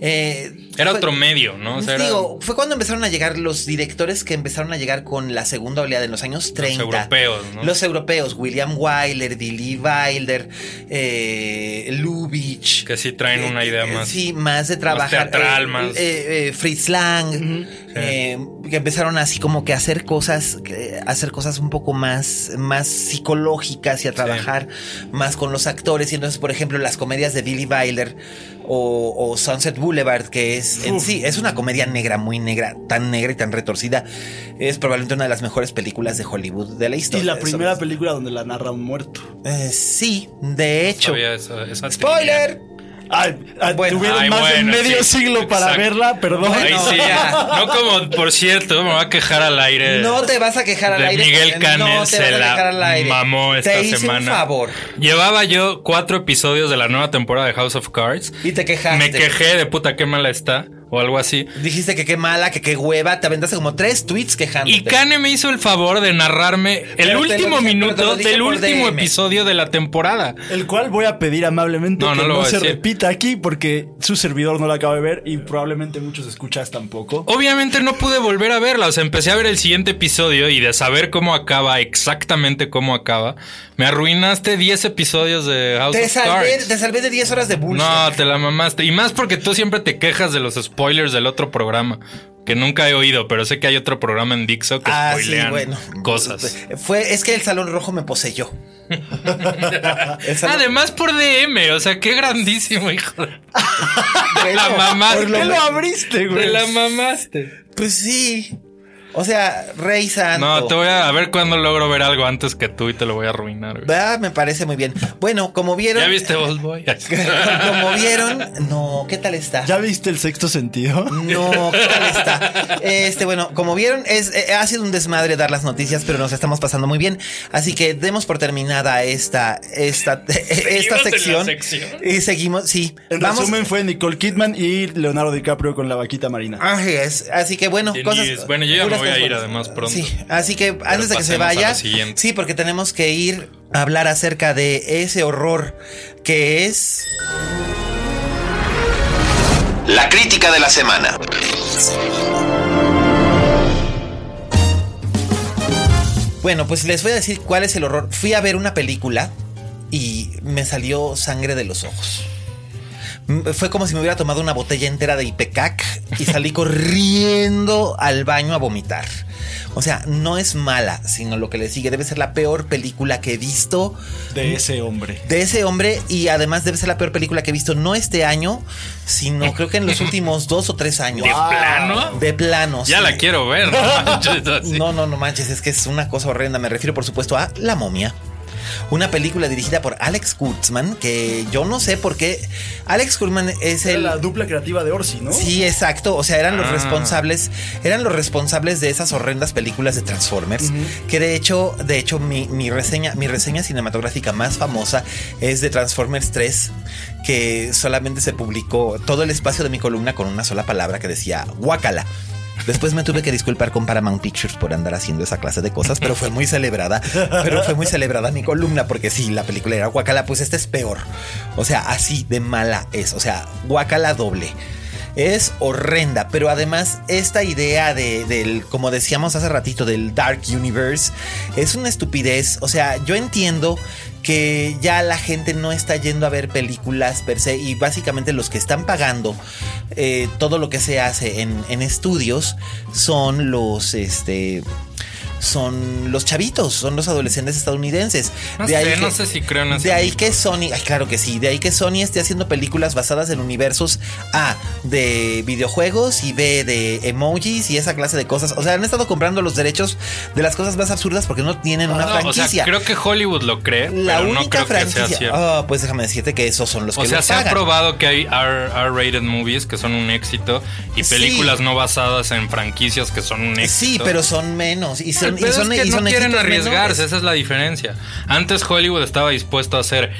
Eh, Era fue- otro medio, ¿no? O sea, era- Digo, fue cuando empezaron a llegar los directores que empezaron a llegar con la segunda oleada en los años 30. europeos, ¿no? Los europeos, William Wyler, Billy Wilder, eh, Lubitsch. que sí traen una idea Eh, más. Sí, más de trabajar. teatral, eh, más- eh, eh, Fritz Lang. eh, que empezaron así como que a hacer cosas, hacer cosas un poco más, más psicológicas y a trabajar más con los actores. Y entonces, por ejemplo, las comedias de Billy Wilder o, o Sunset Boulevard, que es en sí, es una comedia negra, muy negra, tan negra y tan retorcida. Es probablemente una de las mejores películas de Hollywood de la Y historia. la Eso- primera película donde la narra un muerto. Eh, sí, de hecho. Sabía esa- esa ¡Spoiler! Ay, ay, Bueno. tuvieron Ay, más de medio sí, siglo para exacto. verla, perdón. Ahí Bueno, sí, ya. no como, por cierto, me va a quejar al aire. No te vas a quejar al de aire. Miguel Cane no te se la mamó esta te hice semana. un favor. Llevaba yo cuatro episodios de la nueva temporada de House of Cards. Y te quejaste. Me quejé de puta qué mala está o algo así. Dijiste que qué mala, que qué hueva. Te aventaste como tres tweets quejándote. Y Kane me hizo el favor de narrarme el Pero lo último dije- minuto lo del último DM. episodio de la temporada. El cual voy a pedir amablemente No, que no lo se decir. repita aquí porque su servidor no la acaba de ver y probablemente muchos escuchas tampoco. Obviamente no pude volver a verla, o sea, empecé a ver el siguiente episodio y de saber cómo acaba, exactamente cómo acaba, me arruinaste 10 episodios de House Te of salvé, Cards. te salvé de 10 horas de bullshit. No, te la mamaste. Y más porque tú siempre te quejas de los spoilers del otro programa. Que nunca he oído, pero sé que hay otro programa en Dixo que Ah, sí, spoilean bueno. cosas. Fue, es que el salón rojo me poseyó. Además por DM, o sea, qué grandísimo, hijo. de- Te la mamaste. por lo ¿Qué lo abriste, Te güey? la mamaste. Pues sí. O sea, Rey Santo. No, te voy a, a ver cuándo logro ver algo antes que tú y te lo voy a arruinar. güey. Ah, me parece muy bien. Bueno, como vieron. ¿Ya viste Old Boy? como vieron. No, ¿qué tal está? ¿Ya viste el sexto sentido? No, ¿qué tal está? Este, bueno, como vieron, es, eh, ha sido un desmadre dar las noticias, pero nos estamos pasando muy bien. Así que demos por terminada esta, esta, esta en la sección. sección. Y seguimos, sí. En Vamos. resumen fue Nicole Kidman y Leonardo DiCaprio con la vaquita marina. Así es. Así que bueno, cosas. bueno, yo ya me puras voy a ir buenas. además pronto. Sí, así que antes de que se vaya. Sí, porque tenemos que ir a hablar acerca de ese horror que es. La crítica de la semana. Bueno, pues les voy a decir cuál es el horror. Fui a ver una película y me salió sangre de los ojos. Mm, Fue como si me hubiera tomado una botella entera de Ipecac y salí corriendo al baño a vomitar. O sea, no es mala, sino lo que le sigue. Debe ser la peor película que he visto De ese hombre. de ese hombre y además debe ser la peor película que he visto no este año, sino creo que en los últimos dos o tres años. ¿De plano? De plano. Ya sí. la quiero ver. No, manches. No, no, no manches, es que es una cosa horrenda. Me refiero, por supuesto, a La momia. Una película dirigida por Alex Kurtzman, que yo no sé por qué. Alex Kurtzman es Era el. la dupla creativa de Orsi, ¿no? Sí, exacto. O sea, eran los Ah. responsables, eran los responsables de esas horrendas películas de Transformers. Que de hecho, de hecho, mi, mi reseña, mi reseña cinematográfica más famosa es de Transformers 3, que solamente se publicó todo el espacio de mi columna con una sola palabra que decía guacala. Después me tuve que disculpar con Paramount Pictures por andar haciendo esa clase de cosas, pero fue muy celebrada. Pero fue muy celebrada mi columna, porque sí, la película era Guacala, pues esta es peor. O sea, así de mala es. O sea, Guacala doble. Es horrenda, pero además esta idea de, del, como decíamos hace ratito, del Dark Universe, es una estupidez. O sea, yo entiendo que ya la gente no está yendo a ver películas per se y básicamente los que están pagando eh, todo lo que se hace en, en estudios son los, este, son los chavitos, son los adolescentes estadounidenses. No sé, no sé si creo en ese De ahí que Sony, ay, claro que sí, de ahí que Sony esté haciendo películas basadas en universos A de videojuegos y B de emojis y esa clase de cosas. O sea, han estado comprando los derechos de las cosas más absurdas porque no tienen una No, o franquicia. sea, creo que Hollywood lo cree, la pero no única creo que sea franquicia. cierto. Ah, pues déjame decirte que esos son los O que sea, lo se ha pagan. probado que hay R- R-rated movies que son un éxito y Sí. películas no basadas en franquicias que son un éxito. Sí, pero son menos y El son, y pedo son, es que y no quieren arriesgarse, menores. esa es la diferencia. Antes Hollywood estaba dispuesto a hacer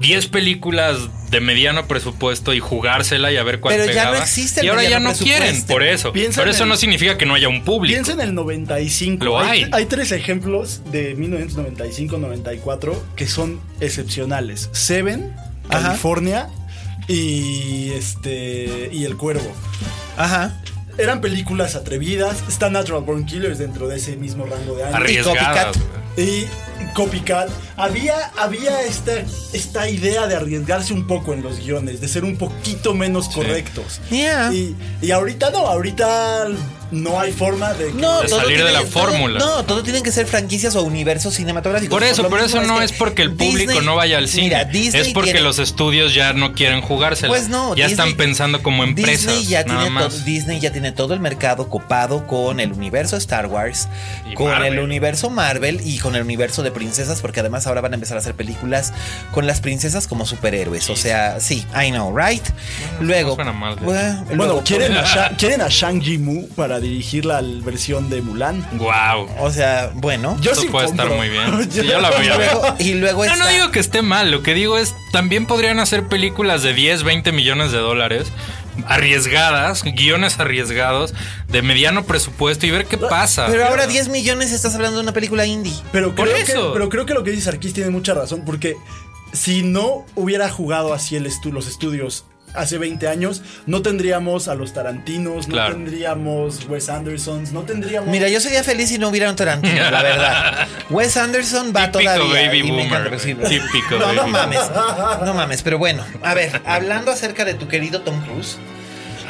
10 películas de mediano presupuesto y jugársela y a ver cuál Pero ya no existe el Y ahora ya no quieren, por eso. Piensa Pero eso el- no significa que no haya un público. Piensa en el 95. Lo hay. hay tres ejemplos de 1995-94 que son excepcionales. Seven, Ajá. California y este y El Cuervo. Ajá. Eran películas atrevidas. Está Natural Born Killers dentro de ese mismo rango de años. Arriesgadas. Copycat. Y Copycat. Había, había esta, esta idea de arriesgarse un poco en los guiones, de ser un poquito menos correctos. Yeah. Y, y ahorita no, ahorita no hay forma de... que- No, De todo salir de tiene- la fórmula. no, todo tienen que ser franquicias o universos cinematográficos. Por eso, mismo eso no que es porque el público Disney- no vaya al cine. Mira, Disney es porque tiene- los estudios ya no quieren jugársela. Pues no, ya Disney- están pensando como empresas. Disney ya, nada tiene más. todo, Disney ya tiene todo el mercado copado con el universo Star Wars, Y con Marvel. el universo Marvel y con el universo de princesas, porque además ahora van a empezar a hacer películas con las princesas como superhéroes. O sea, sí, I know, right? Luego, suena mal, de bueno, Bueno, luego- ¿quieren a, quieren a Shang Yimou para dirigir la versión de Mulan. Wow. o sea, bueno. Yo Eso sí puede estar muy bien. Sí, yo la voy Y a ver. luego, y luego No, no digo que esté mal, lo que digo es, también podrían hacer películas de 10, 20 millones de dólares, arriesgadas, guiones arriesgados, de mediano presupuesto y ver qué pasa. Pero ahora 10 millones estás hablando de una película indie. Pero Por creo, eso. Que, pero creo que lo que dice Sarkis tiene mucha razón, porque si no hubiera jugado así el estu- los estudios hace 20 años, no tendríamos a los Tarantinos, no Claro. tendríamos Wes Andersons, no tendríamos... Mira, yo sería feliz si no hubiera un Tarantino, la verdad. Wes Anderson va Típico todavía. baby y me encanta, boomer. Típico No, baby no boomer. mames. No mames, pero bueno. A ver, hablando acerca de tu querido Tom Cruise.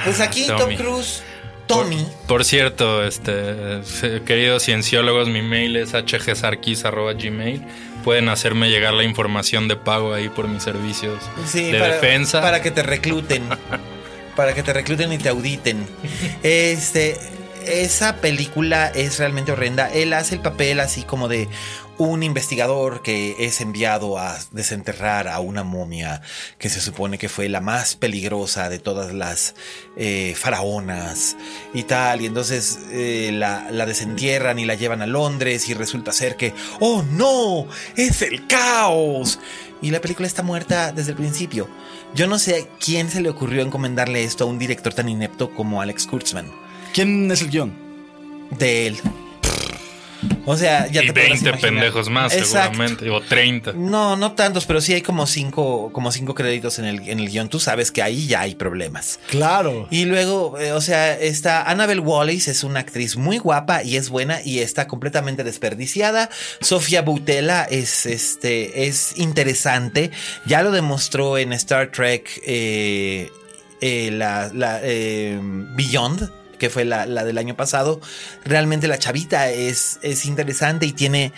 Pues aquí Tom. Cruise, Tommy. Por cierto, este, eh, queridos cienciólogos, mi mail es hgsarquis.gmail. Pueden hacerme llegar la información de pago ahí por mis servicios Sí, de para, defensa. Para que te recluten. para que te recluten y te auditen. Este. Esa película es realmente horrenda. Él hace el papel así como de un investigador que es enviado a desenterrar a una momia que se supone que fue la más peligrosa de todas las eh, faraonas y tal. Y entonces eh, la, la desentierran y la llevan a Londres y resulta ser que, oh no, es el caos. Y la película está muerta desde el principio. Yo no sé a quién se le ocurrió encomendarle esto a un director tan inepto como Alex Kurtzman. ¿Quién es el guion? De él. O sea, ya y te podrás 20 imaginar. pendejos más, Exacto. seguramente. O 30. No, no tantos, pero sí hay como cinco, como cinco créditos en el, en el guion. Tú sabes que ahí ya hay problemas. Claro. Y luego, eh, o sea, está Annabelle Wallis, es una actriz muy guapa y es buena y está completamente desperdiciada. Sofía Boutella es, este, es interesante. Ya lo demostró en Star Trek eh, eh, la, la, eh, Beyond que fue la, la del año pasado, realmente la chavita es, es interesante y tiene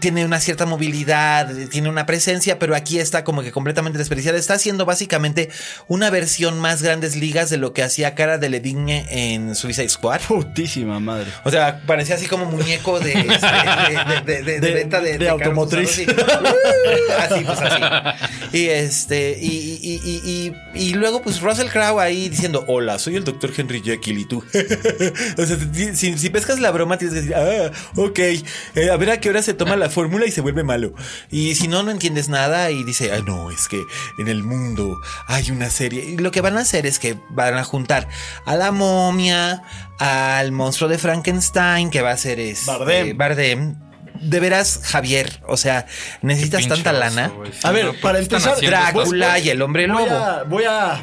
tiene una cierta movilidad, tiene una presencia, pero aquí está como que completamente desperdiciada. Está haciendo básicamente una versión más grandes ligas de lo que hacía Cara de Levigne en Suicide Squad. Putísima madre. O sea, parecía así como muñeco de, este, de, venta de, automotriz. usados, Así, así, pues así. Y este, y, y- y- y- y luego, pues Russell Crowe ahí diciendo: Hola, soy el doctor Henry Jekyll y tú. o sea, si pescas la broma, tienes que decir: Ah, ok, eh, a ver a qué hora se toma la fórmula y se vuelve malo. Y si no, no entiendes nada y dice: Ah, no, es que en el mundo hay una serie. Y lo que van a hacer es que van a juntar a la momia, al monstruo de Frankenstein, que va a ser es, Bardem. eh, Bardem. De veras, Javier, o sea, necesitas tanta lana. A ver, no, ¿por para empezar, Drácula y el hombre Voy lobo. a, voy a.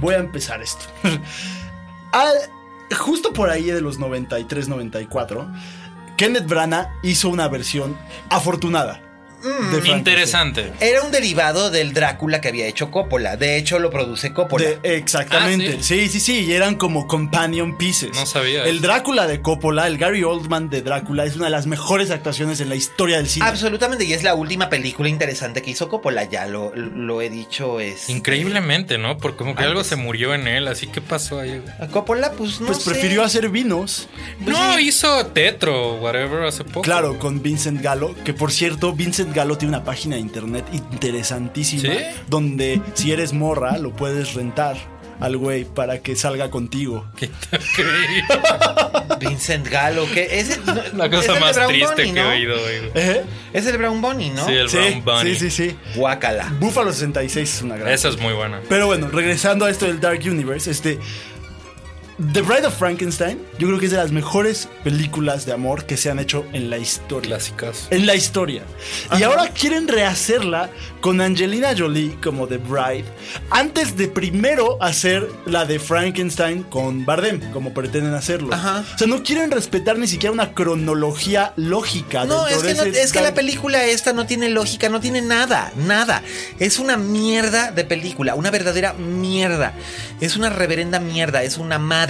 Voy a empezar esto. Al- justo por ahí de los 93-94, Kenneth Branagh hizo una versión afortunada. De Frankenstein. Interesante. Era un derivado del Drácula que había hecho Coppola. De hecho, lo produce Coppola. De- exactamente. Ah, sí, sí, sí. Y eran como companion pieces. No sabía El. Drácula de Coppola, el Gary Oldman de Drácula, es una de las mejores actuaciones en la historia del cine. Absolutamente, y es la última película interesante que hizo Coppola. Ya lo, lo he dicho. Es Increíblemente, ¿no? Porque como que algo se murió en él, así que pasó ahí. güey? A Coppola, pues no pues sé. prefirió hacer vinos. No, hizo Tetro, whatever, hace poco. Claro, con Vincent Gallo, que por cierto, Vincent Gallo tiene una página de internet interesantísima, ¿Sí? donde si eres morra lo puedes rentar al güey para que salga contigo. Qué increíble. Vincent Gallo, que es no, La cosa más triste Bunny, que he oído, güey. ¿Eh? Es el Brown Bunny, ¿no? Sí, el Sí, Brown Bunny. sí, sí, sí. Guácala. Buffalo 66 es una gran. Esa es muy buena. Pero bueno, regresando a esto del Dark Universe, este. The Bride of Frankenstein, yo creo que es de las mejores películas de amor que se han hecho en la historia. Clásicas. En la historia. Y ahora quieren rehacerla con Angelina Jolie como The Bride, antes de primero hacer la de Frankenstein con Bardem, como pretenden hacerlo. Ajá. O sea, no quieren respetar ni siquiera una cronología lógica. No, es que, no- es que la película esta no tiene lógica, no tiene nada, nada. Es una mierda de película, una verdadera mierda. Es una reverenda mierda, es una madre.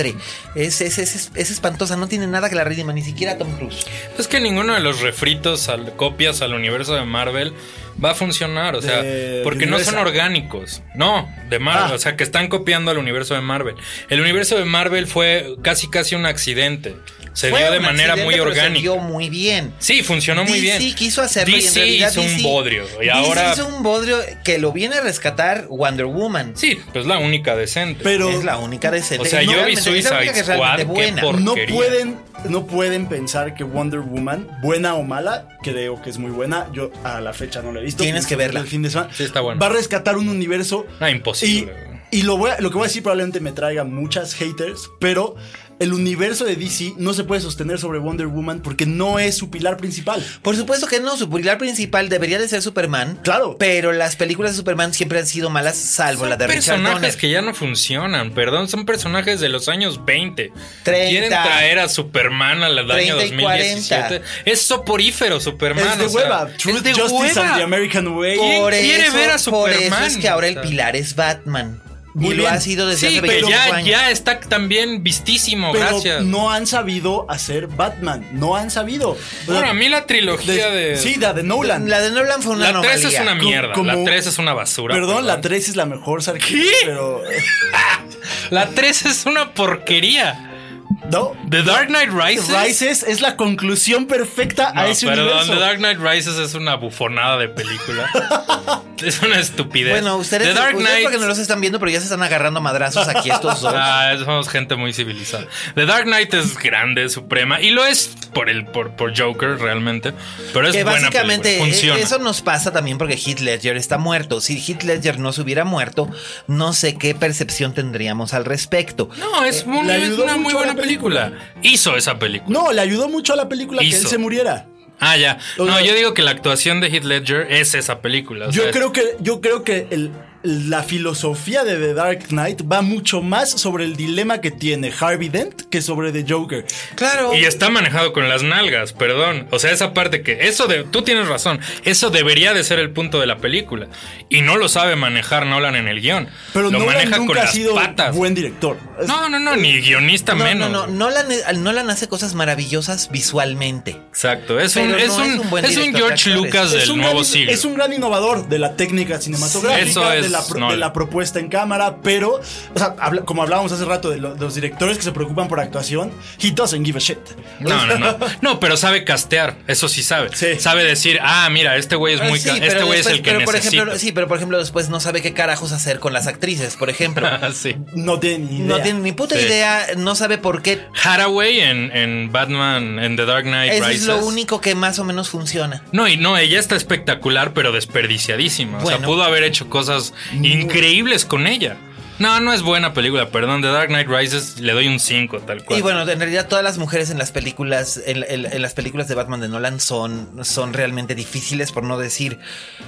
Es, es, es, es espantosa, no tiene nada que la redima, ni siquiera Tom Cruise. Es que ninguno de los refritos, al, copias al universo de Marvel va a funcionar, o sea, De porque no son orgánicos. No, de Marvel, Ah. o sea, que están copiando al universo de Marvel. El universo de Marvel fue casi casi un accidente. Se Fue dio de manera muy orgánica. Se dio muy bien. Sí, funcionó muy DC bien. quiso hacerlo y en DC realidad hizo un DC bodrio y DC ahora hizo un bodrio que lo viene a rescatar Wonder Woman. sí, pues la única decente. Pero es la única decente. O sea, No, yo vi realmente, es la única Suicide que es Squad, buena. no pueden, no pueden pensar que Wonder Woman, buena o mala, creo que es muy buena. Yo a la fecha no la he visto. Tienes que verla. El fin de semana. Sí, está buena. Va a rescatar un universo. Ah, imposible. Y, y lo, voy a- lo que voy a decir probablemente me traiga muchas haters, pero el universo de DC no se puede sostener sobre Wonder Woman porque no es su pilar principal. Por supuesto que no, su pilar principal debería de ser Superman. Claro. Pero las películas de Superman siempre han sido malas, salvo Son la de Richard personajes Donner. que ya no funcionan, perdón, son personajes de los años 20. 30. Quieren traer a Superman al año 30 y 2017. Es soporífero Superman. es de o sea, hueva. es Truth, de Justice hueva. and the American Way. ¿Quién Por quiere eso, ver a Por eso Superman? es que ahora el pilar es Batman. Muy y lo bien. ha sido desde Sí, hace pero 25 ya, años. ya está también vistísimo, Pero gracias. no han sabido hacer Batman. No han sabido. O sea, bueno, a mí la trilogía de. Sí, la de Nolan. La de Nolan fue una la 3 es una mierda. Como- la 3 es una basura. Perdón, la 3 es la mejor, Sarkis, ¿Qué? Pero. La 3 es una porquería. No. The Dark Knight Rises. Rises es la conclusión perfecta No, a ese perdón, universo. The Dark Knight Rises es una bufonada de película. es una estupidez. Bueno, ustedes, The Dark ustedes Knight. porque no los están viendo, pero ya se están agarrando a madrazos aquí estos dos. Ah, somos gente muy civilizada. The Dark Knight es grande, suprema, y lo es por el por, por Joker realmente, pero es que buena básicamente película, funciona. eh, eso nos pasa también porque Heath Ledger está muerto. Si Heath Ledger no se hubiera muerto, no sé qué percepción tendríamos al respecto. No, es, muy- Le es ayudó una muy buena la película. Película. Hizo esa película. No, le ayudó mucho a la película que él se muriera. Ah, ya. O No, sea- yo digo que la actuación de Heath Ledger es esa película. o Yo sea, creo que, yo creo que el- la filosofía de The Dark Knight va mucho más sobre el dilema que tiene Harvey Dent que sobre The Joker. Claro. Y está manejado con las nalgas, perdón. O sea, esa parte que eso de tú tienes razón, eso debería de ser el punto de la película y no lo sabe manejar Nolan en el guion. Pero lo Nolan maneja con nunca ha las sido patas. buen director. No, no, no, ni guionista no, menos. no, no. Nolan, Nolan hace cosas maravillosas visualmente. Exacto, es Pero un, no es es un, buen es un de George. Lucas es del un nuevo gran, siglo. es un gran innovador de la técnica cinematográfica, Eso es de, la, pro- Nolan. de la propuesta en cámara, pero, o sea, habla- como hablábamos hace rato de, lo- de los directores que se preocupan por actuación, he doesn't give a shit. No, no, no. No, pero sabe castear, eso sí sabe. Sí. Sabe decir, ah, mira, este güey es Ah, muy sí, este güey es el que pero por necesita. ejemplo, sí, pero por ejemplo después no sabe qué carajos hacer con las actrices, por ejemplo. Ah, sí. No tiene ni idea. No tiene ni puta Sí. idea, no sabe por qué. Haraway en, en Batman, en The Dark Knight Eso Rises. es lo único que más o menos funciona. No, y no, ella está espectacular, pero desperdiciadísima. O sea, Bueno. pudo haber hecho cosas increíbles con ella. No, no es buena película, perdón. The Dark Knight Rises le doy un 5, tal cual. Y bueno, en realidad todas las mujeres en las películas, en, en- en las películas de Batman de Nolan son, son realmente difíciles, por no decir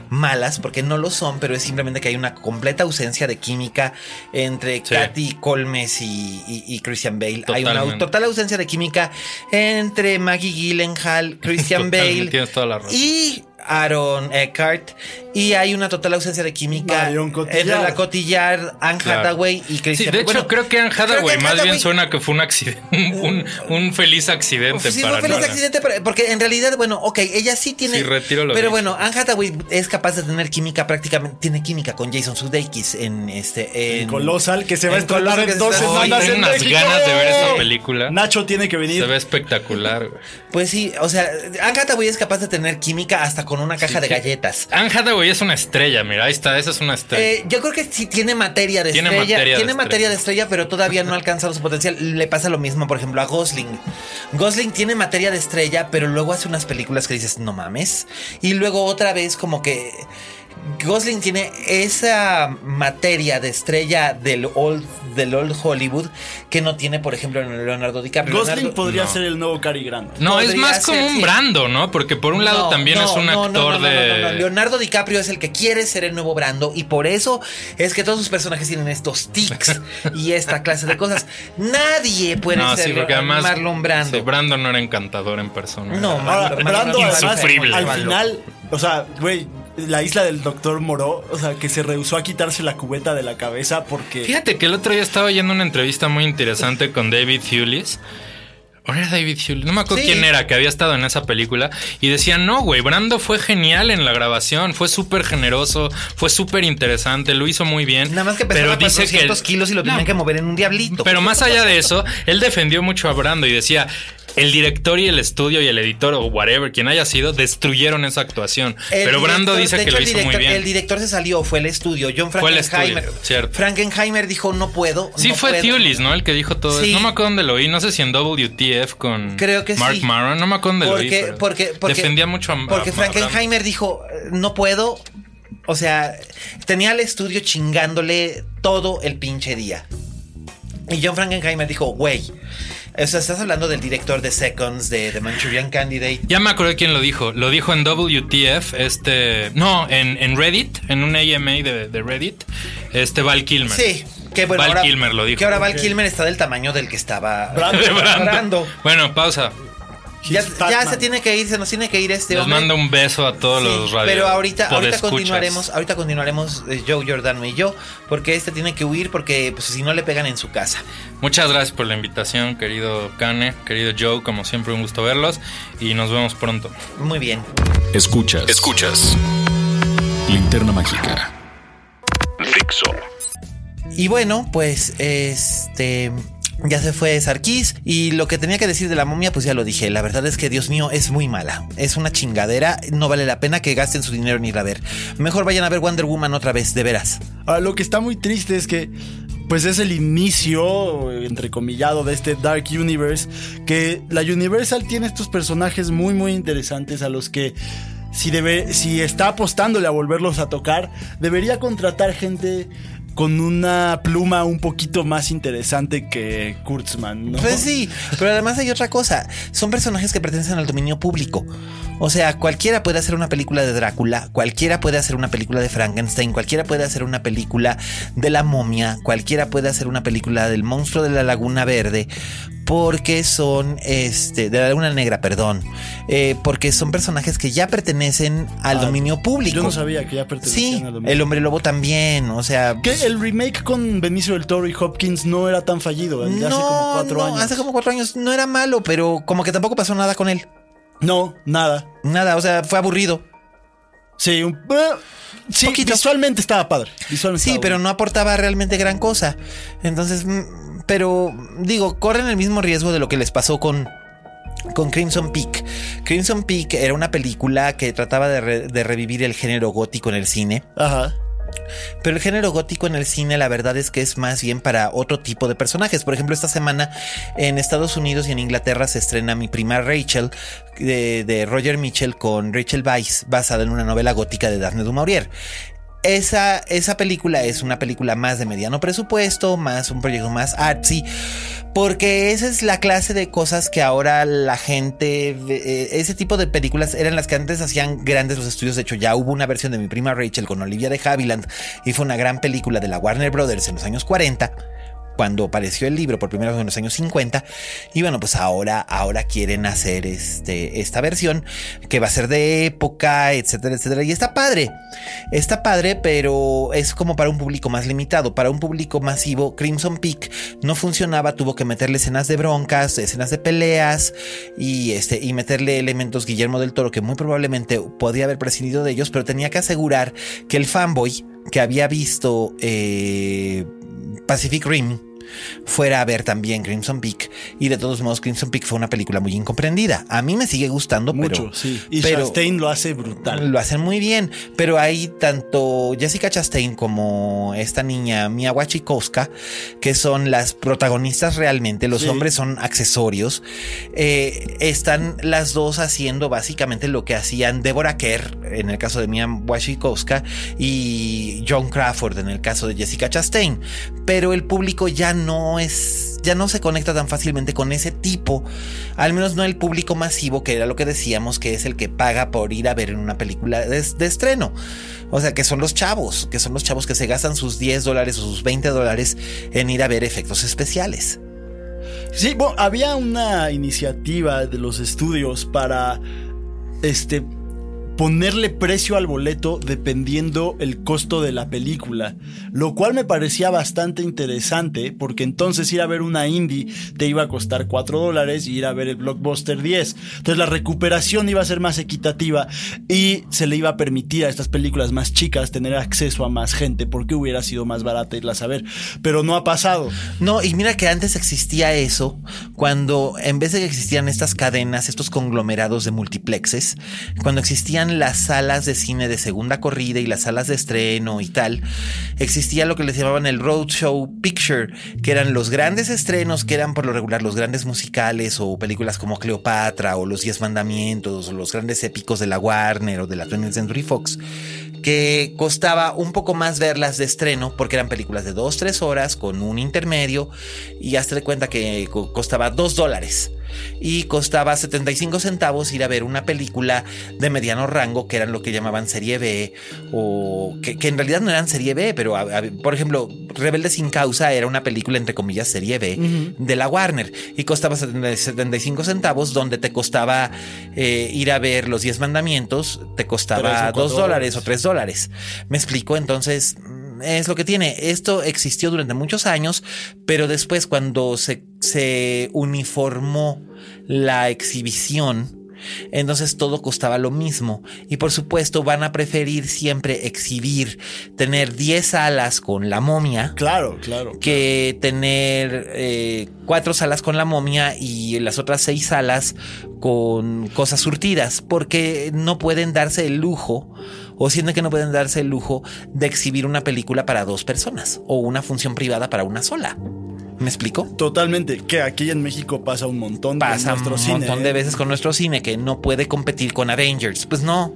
malas, porque no lo son, pero es simplemente que hay una completa ausencia de química entre Sí. Katy Colmes y, y- y Christian Bale. Hay una total ausencia de química entre Maggie Gyllenhaal, Christian Bale tienes toda la razón. y Aaron Eckhart. Y hay una total ausencia de química entre la Cotillard, Anne Claro. Hathaway y Sí, Christian de hecho, bueno, creo que Anne que Hathaway más bien suena que fue un accidente, un, un feliz accidente Sí, para fue feliz Nolan. accidente, pero- porque en realidad, bueno, ok, ella sí tiene. Sí, retiro lo Pero dicho. bueno, Anne Hathaway es capaz de tener química prácticamente. Tiene química con Jason Sudeikis en este. En, Colosal, que se va a en estrenar Colossal, en dos semanas tengo en unas México. ganas de ver esa película. Nacho tiene que venir. Se ve espectacular, güey. Pues sí, o sea, Anne Hathaway es capaz de tener química hasta con una caja de galletas. Anne Hathaway es una estrella, mira, ahí está, esa es una estrella. Eh, yo creo que sí tiene materia de Tiene estrella. materia de tiene estrella. materia de estrella, pero todavía no ha alcanzado su potencial. Le pasa lo mismo, por ejemplo, a Gosling. Gosling tiene materia de estrella, pero luego hace unas películas que dices, no mames. Y luego otra vez como que Gosling tiene esa materia de estrella del old, del old Hollywood que no tiene, por ejemplo, en Leonardo DiCaprio. Gosling Leonardo- podría no. ser el nuevo Cary Grant. no, es más como un sí. Brando, ¿no? Porque por un lado No, también no, es un actor no, no, de. no, no, no. Leonardo DiCaprio es el que quiere ser el nuevo Brando y por eso es que todos sus personajes tienen estos tics y esta clase de cosas. Nadie puede No, ser sí, porque además. Marlon Brando. sí, Brando no era encantador en persona. No, Mar- Brando, además, al final, o sea, güey, la isla del doctor Moró, o sea, que se rehusó a quitarse la cubeta de la cabeza porque... Fíjate que el otro día estaba oyendo una entrevista muy interesante con David Thewlis. ¿O era David Thewlis? No me acuerdo Sí. quién era que había estado en esa película. Y decía, no, güey, Brando fue genial en la grabación. Fue súper generoso. Fue súper interesante. Lo hizo muy bien. Nada más que pesaba 400 kilos y lo tenían No, que mover en un diablito. Pero más allá de eso, él defendió mucho a Brando y decía, el director y el estudio y el editor o whatever, quien haya sido, destruyeron esa actuación. El Pero Brando director- dice que hecho, lo hizo muy bien. El director se salió, fue el estudio. John Fue el Frankenheimer. estudio, cierto. Frankenheimer dijo, no puedo. Sí, no fue puedo". Thewlis, ¿no? El que dijo todo Sí. eso. No me acuerdo dónde lo oí. No sé si en WTF con Creo que Mark sí. Maron. No me acuerdo dónde lo oí. Porque, porque, porque, defendía mucho a Porque a- a Frankenheimer dijo, no puedo. O sea, tenía el estudio chingándole todo el pinche día. Y John Frankenheimer dijo, güey. O sea, estás hablando del director de Seconds, de The Manchurian Candidate. Ya me acordé quién lo dijo. Lo dijo en WTF, este... No, en, en Reddit, en un AMA de, de Reddit, este Val Kilmer. Sí, que bueno, Val ahora, Kilmer lo dijo. Que ahora Val Kilmer está del tamaño del que estaba. Brando. Bueno, pausa. Ya, se tiene que ir, se nos tiene que ir este Les hombre. mando un beso a todos Sí, los radios. pero ahorita, ahorita continuaremos, ahorita continuaremos eh, Joe Giordano y yo, porque este tiene que huir porque pues, si no le pegan en su casa. Muchas gracias por la invitación, querido Kane, querido Joe. Como siempre, un gusto verlos. Y nos vemos pronto. Muy bien. Escuchas. Escuchas. Linterna mágica. Dixo. Y bueno, pues este ya se fue Sarkis y lo que tenía que decir de la momia pues ya lo dije, la verdad es que Dios mío es muy mala, es una chingadera, no vale la pena que gasten su dinero en ir a ver. Mejor vayan a ver Wonder Woman otra vez, de veras. Ahora, lo que está muy triste es que pues es el inicio, entrecomillado, de este Dark Universe, que la Universal tiene estos personajes muy muy interesantes a los que si, debe, si está apostándole a volverlos a tocar, debería contratar gente con una pluma un poquito más interesante que Kurtzman, ¿no? Pues sí, pero además hay otra cosa. Son personajes que pertenecen al dominio público. O sea, cualquiera puede hacer una película de Drácula, cualquiera puede hacer una película de Frankenstein, cualquiera puede hacer una película de la momia, cualquiera puede hacer una película del monstruo de la Laguna Verde, porque son, este, de la Laguna Negra, perdón, eh, porque son personajes que ya pertenecen al Ah, dominio público. Yo no sabía que ya pertenecían Sí, al dominio. el hombre lobo también, o sea... Que el remake con Benicio del Toro y Hopkins no era tan fallido, de hace como cuatro no, años. hace como cuatro años no era malo, pero como que tampoco pasó nada con él. No, nada. Nada, o sea, fue aburrido. Sí, un, eh, sí Poquito. visualmente estaba padre. Visualmente Sí, estaba pero bueno. no aportaba realmente gran cosa. Entonces, mm, pero digo, corren el mismo riesgo de lo que les pasó con con Crimson Peak. Crimson Peak era una película que trataba de, re- de revivir el género gótico en el cine. Ajá. Pero el género gótico en el cine, la verdad es que es más bien para otro tipo de personajes. Por ejemplo, esta semana en Estados Unidos y en Inglaterra se estrena Mi prima Rachel de, de Roger Mitchell con Rachel Weisz, basada en una novela gótica de Daphne du Maurier. Esa, esa película es una película más de mediano presupuesto, más un proyecto más artsy, porque esa es la clase de cosas que ahora la gente, eh, ese tipo de películas eran las que antes hacían grandes los estudios. De hecho, ya hubo una versión de mi prima Rachel con Olivia de Havilland y fue una gran película de la Warner Brothers en los años 40 cuando apareció el libro por primera vez en los años 50 y bueno pues ahora ahora quieren hacer este esta versión que va a ser de época etcétera etcétera. Y está padre está padre pero es como para un público más limitado para un público masivo. Crimson Peak no funcionaba tuvo que meterle escenas de broncas escenas de peleas y este y meterle elementos Guillermo del Toro que muy probablemente podía haber prescindido de ellos pero tenía que asegurar que el fanboy que había visto eh, Pacific Rim fuera a ver también Crimson Peak. Y de todos modos, Crimson Peak fue una película muy incomprendida. A mí me sigue gustando, Mucho, pero. sí. Y pero- Chastain lo hace brutal. Lo hacen muy bien, pero hay tanto Jessica Chastain como esta niña Mia Wasikowska, que son las protagonistas realmente, los Sí. hombres son accesorios. Eh, están las dos haciendo básicamente lo que hacían Deborah Kerr, en el caso de Mia Wasikowska, y John Crawford, en el caso de Jessica Chastain. Pero el público ya no es, ya no se conecta tan fácilmente con ese tipo, al menos no el público masivo, que era lo que decíamos, que es el que paga por ir a ver en una película de, de estreno. O sea, que son los chavos, que son los chavos que se gastan sus 10 dólares o sus 20 dólares en ir a ver efectos especiales. Sí, bueno, había una iniciativa de los estudios para este ponerle precio al boleto dependiendo el costo de la película, lo cual me parecía bastante interesante porque entonces ir a ver una indie te iba a costar 4 dólares y ir a ver el blockbuster 10. Entonces la recuperación iba a ser más equitativa y se le iba a permitir a estas películas más chicas tener acceso a más gente porque hubiera sido más barata irlas a ver, pero no ha pasado. No, y mira que antes existía eso, cuando en vez de que existían estas cadenas, estos conglomerados de multiplexes, cuando existían las salas de cine de segunda corrida y las salas de estreno y tal, existía lo que les llamaban el Roadshow Picture, que eran los grandes estrenos, que eran por lo regular los grandes musicales o películas como Cleopatra o Los Diez Mandamientos o los grandes épicos de la Warner o de la 20th Century Fox que costaba un poco más verlas de estreno porque eran películas de 2, 3 horas con un intermedio y hazte de cuenta que co- costaba 2 dólares y costaba 75 centavos ir a ver una película de mediano rango que eran lo que llamaban serie B o que, que en realidad no eran serie B pero a- a- por ejemplo Rebelde sin causa era una película entre comillas serie B de la Warner y costaba 70 75 centavos donde te costaba eh, ir a ver los 10 mandamientos te costaba o 2 cuatro dólares o dólares. 3 dólares. ¿Me explico? Entonces, mm, es lo que tiene. Esto existió durante muchos años, pero después cuando se, se uniformó la exhibición, entonces todo costaba lo mismo. Y por supuesto van a preferir siempre exhibir, tener 10 salas con la momia Claro, claro. que tener eh, cuatro salas con la momia y las otras seis salas con cosas surtidas, porque no pueden darse el lujo, o sienten que no pueden darse el lujo de exhibir una película para dos personas o una función privada para una sola. ¿Me explico? Totalmente, que aquí en México pasa un montón de Pasa un nuestro cine. montón ¿eh? de veces con nuestro cine que no puede competir con Avengers. Pues no.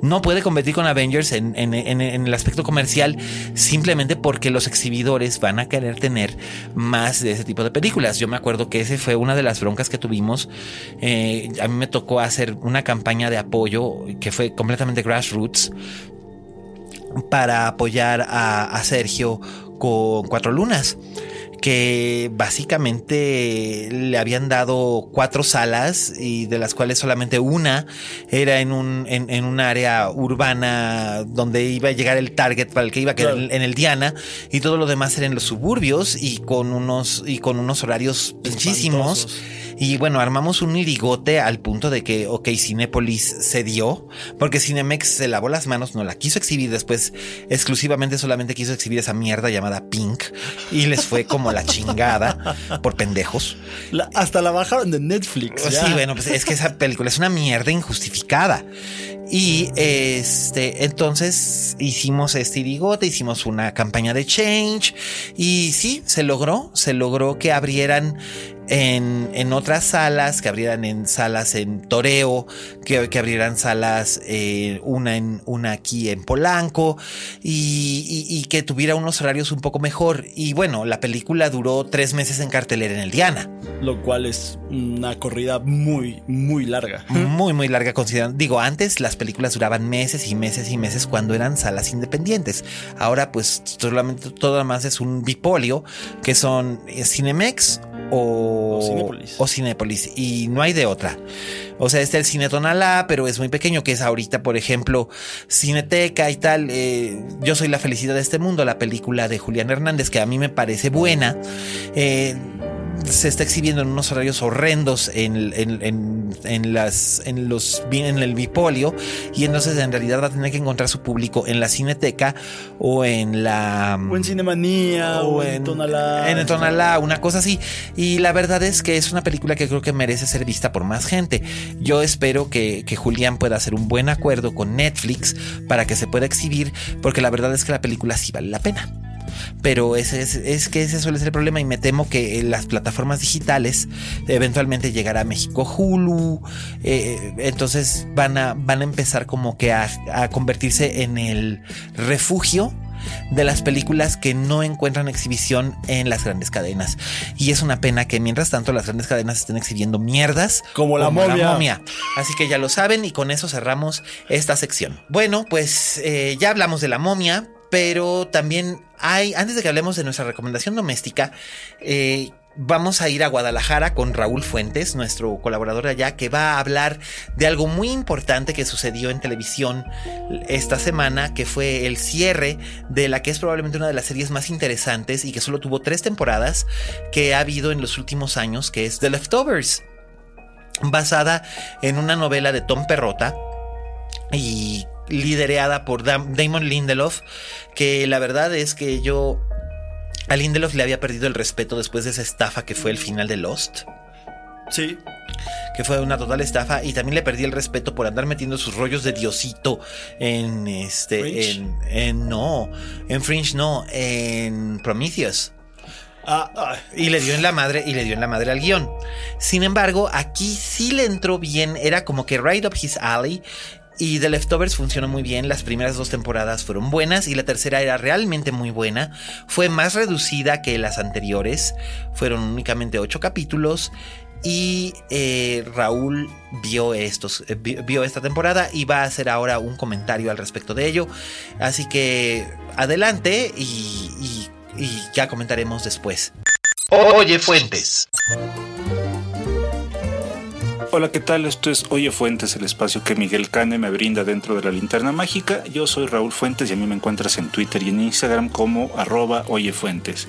No puede competir con Avengers en, en- en- en el aspecto comercial simplemente porque los exhibidores van a querer tener más de ese tipo de películas. Yo me acuerdo que ese fue una de las broncas que tuvimos. Eh, a mí me tocó hacer una campaña de apoyo que fue completamente grassroots para apoyar a, a Sergio con Cuatro Lunas que básicamente le habían dado cuatro salas y de las cuales solamente una era en un, en, en un área urbana donde iba a llegar el target para el que iba a quedar Claro. en el Diana y todo lo demás era en los suburbios y con unos y con unos horarios pinchísimos. Y bueno, armamos un irigote al punto de que, ok, Cinépolis cedió, porque Cinemex se lavó las manos, no la quiso exhibir después, exclusivamente solamente quiso exhibir esa mierda llamada Pink, y les fue como la chingada por pendejos. La- hasta la bajaron de Netflix. ya. Sí, bueno, pues es que esa película es una mierda injustificada. Y este, entonces hicimos este irigote, hicimos una campaña de change y sí, se logró, se logró que abrieran en, en otras salas, que abrieran en salas en Toreo, que, que abrieran salas, eh, una en una aquí en Polanco y, y- y que tuviera unos horarios un poco mejor. Y bueno, la película duró tres meses en cartelera en el Diana. Lo cual es una corrida muy, muy larga. muy muy larga considerando digo antes las películas duraban meses y meses y meses cuando eran salas independientes ahora pues solamente todo más es un bipolio que son eh, Cinemex o, O Cinépolis. o Cinépolis. Y no hay de otra. O sea está el Cine Tonalá pero es muy pequeño que es ahorita por ejemplo Cineteca y tal eh, yo soy la felicidad de este mundo la película de Julián Hernández que a mí me parece buena. Eh, se está exhibiendo en unos horarios horrendos en, en, en, en las, en, los, en el bipolio y entonces en realidad va a tener que encontrar su público en la cineteca o en la... O en Cinemanía o, en, Tonalá. En Tonalá, una cosa así. Y la verdad es que es una película que creo que merece ser vista por más gente. Yo espero que, que Julián pueda hacer un buen acuerdo con Netflix para que se pueda exhibir porque la verdad es que la película sí vale la pena pero ese es, que ese suele ser el problema y me temo que las plataformas digitales eventualmente llegará a México Hulu, eh, entonces van a, van a empezar como que a, convertirse en el refugio de las películas que no encuentran exhibición en las grandes cadenas. Y es una pena que mientras tanto las grandes cadenas estén exhibiendo mierdas como, la, momia. Así que ya lo saben y con eso cerramos esta sección. Bueno, pues eh, ya hablamos de la momia, pero también hay, antes de que hablemos de nuestra recomendación doméstica, eh, vamos a ir a Guadalajara con Raúl Fuentes, nuestro colaborador allá, que va a hablar de algo muy importante que sucedió en televisión esta semana, que fue el cierre de la que es probablemente una de las series más interesantes y que solo tuvo tres temporadas que ha habido en los últimos años, que es The Leftovers, basada en una novela de Tom Perrota y liderada por Damon Lindelof, que la verdad es que yo a Lindelof le había perdido el respeto después de esa estafa que fue el final de Lost. Sí. Que fue una total estafa. Y también le perdí el respeto por andar metiendo sus rollos de diosito en este. En, en, no. En Fringe no. En Prometheus. Ah, ah. Y le dio en la madre, y le dio en la madre al guion. Sin embargo, aquí sí le entró bien. Era como que right up his alley. Y The Leftovers funcionó muy bien, las primeras dos temporadas fueron buenas y la tercera era realmente muy buena, fue más reducida que las anteriores, fueron únicamente ocho capítulos y eh, Raúl vio estos, eh, vio esta temporada y va a hacer ahora un comentario al respecto de ello. Así que adelante y ya comentaremos después. Oye Fuentes. Hola, ¿qué tal? Esto es Oye Fuentes, el espacio que Miguel Cane me brinda dentro de la linterna mágica. Yo soy Raúl Fuentes y a mí me encuentras en Twitter y en Instagram como arroba Oye Fuentes.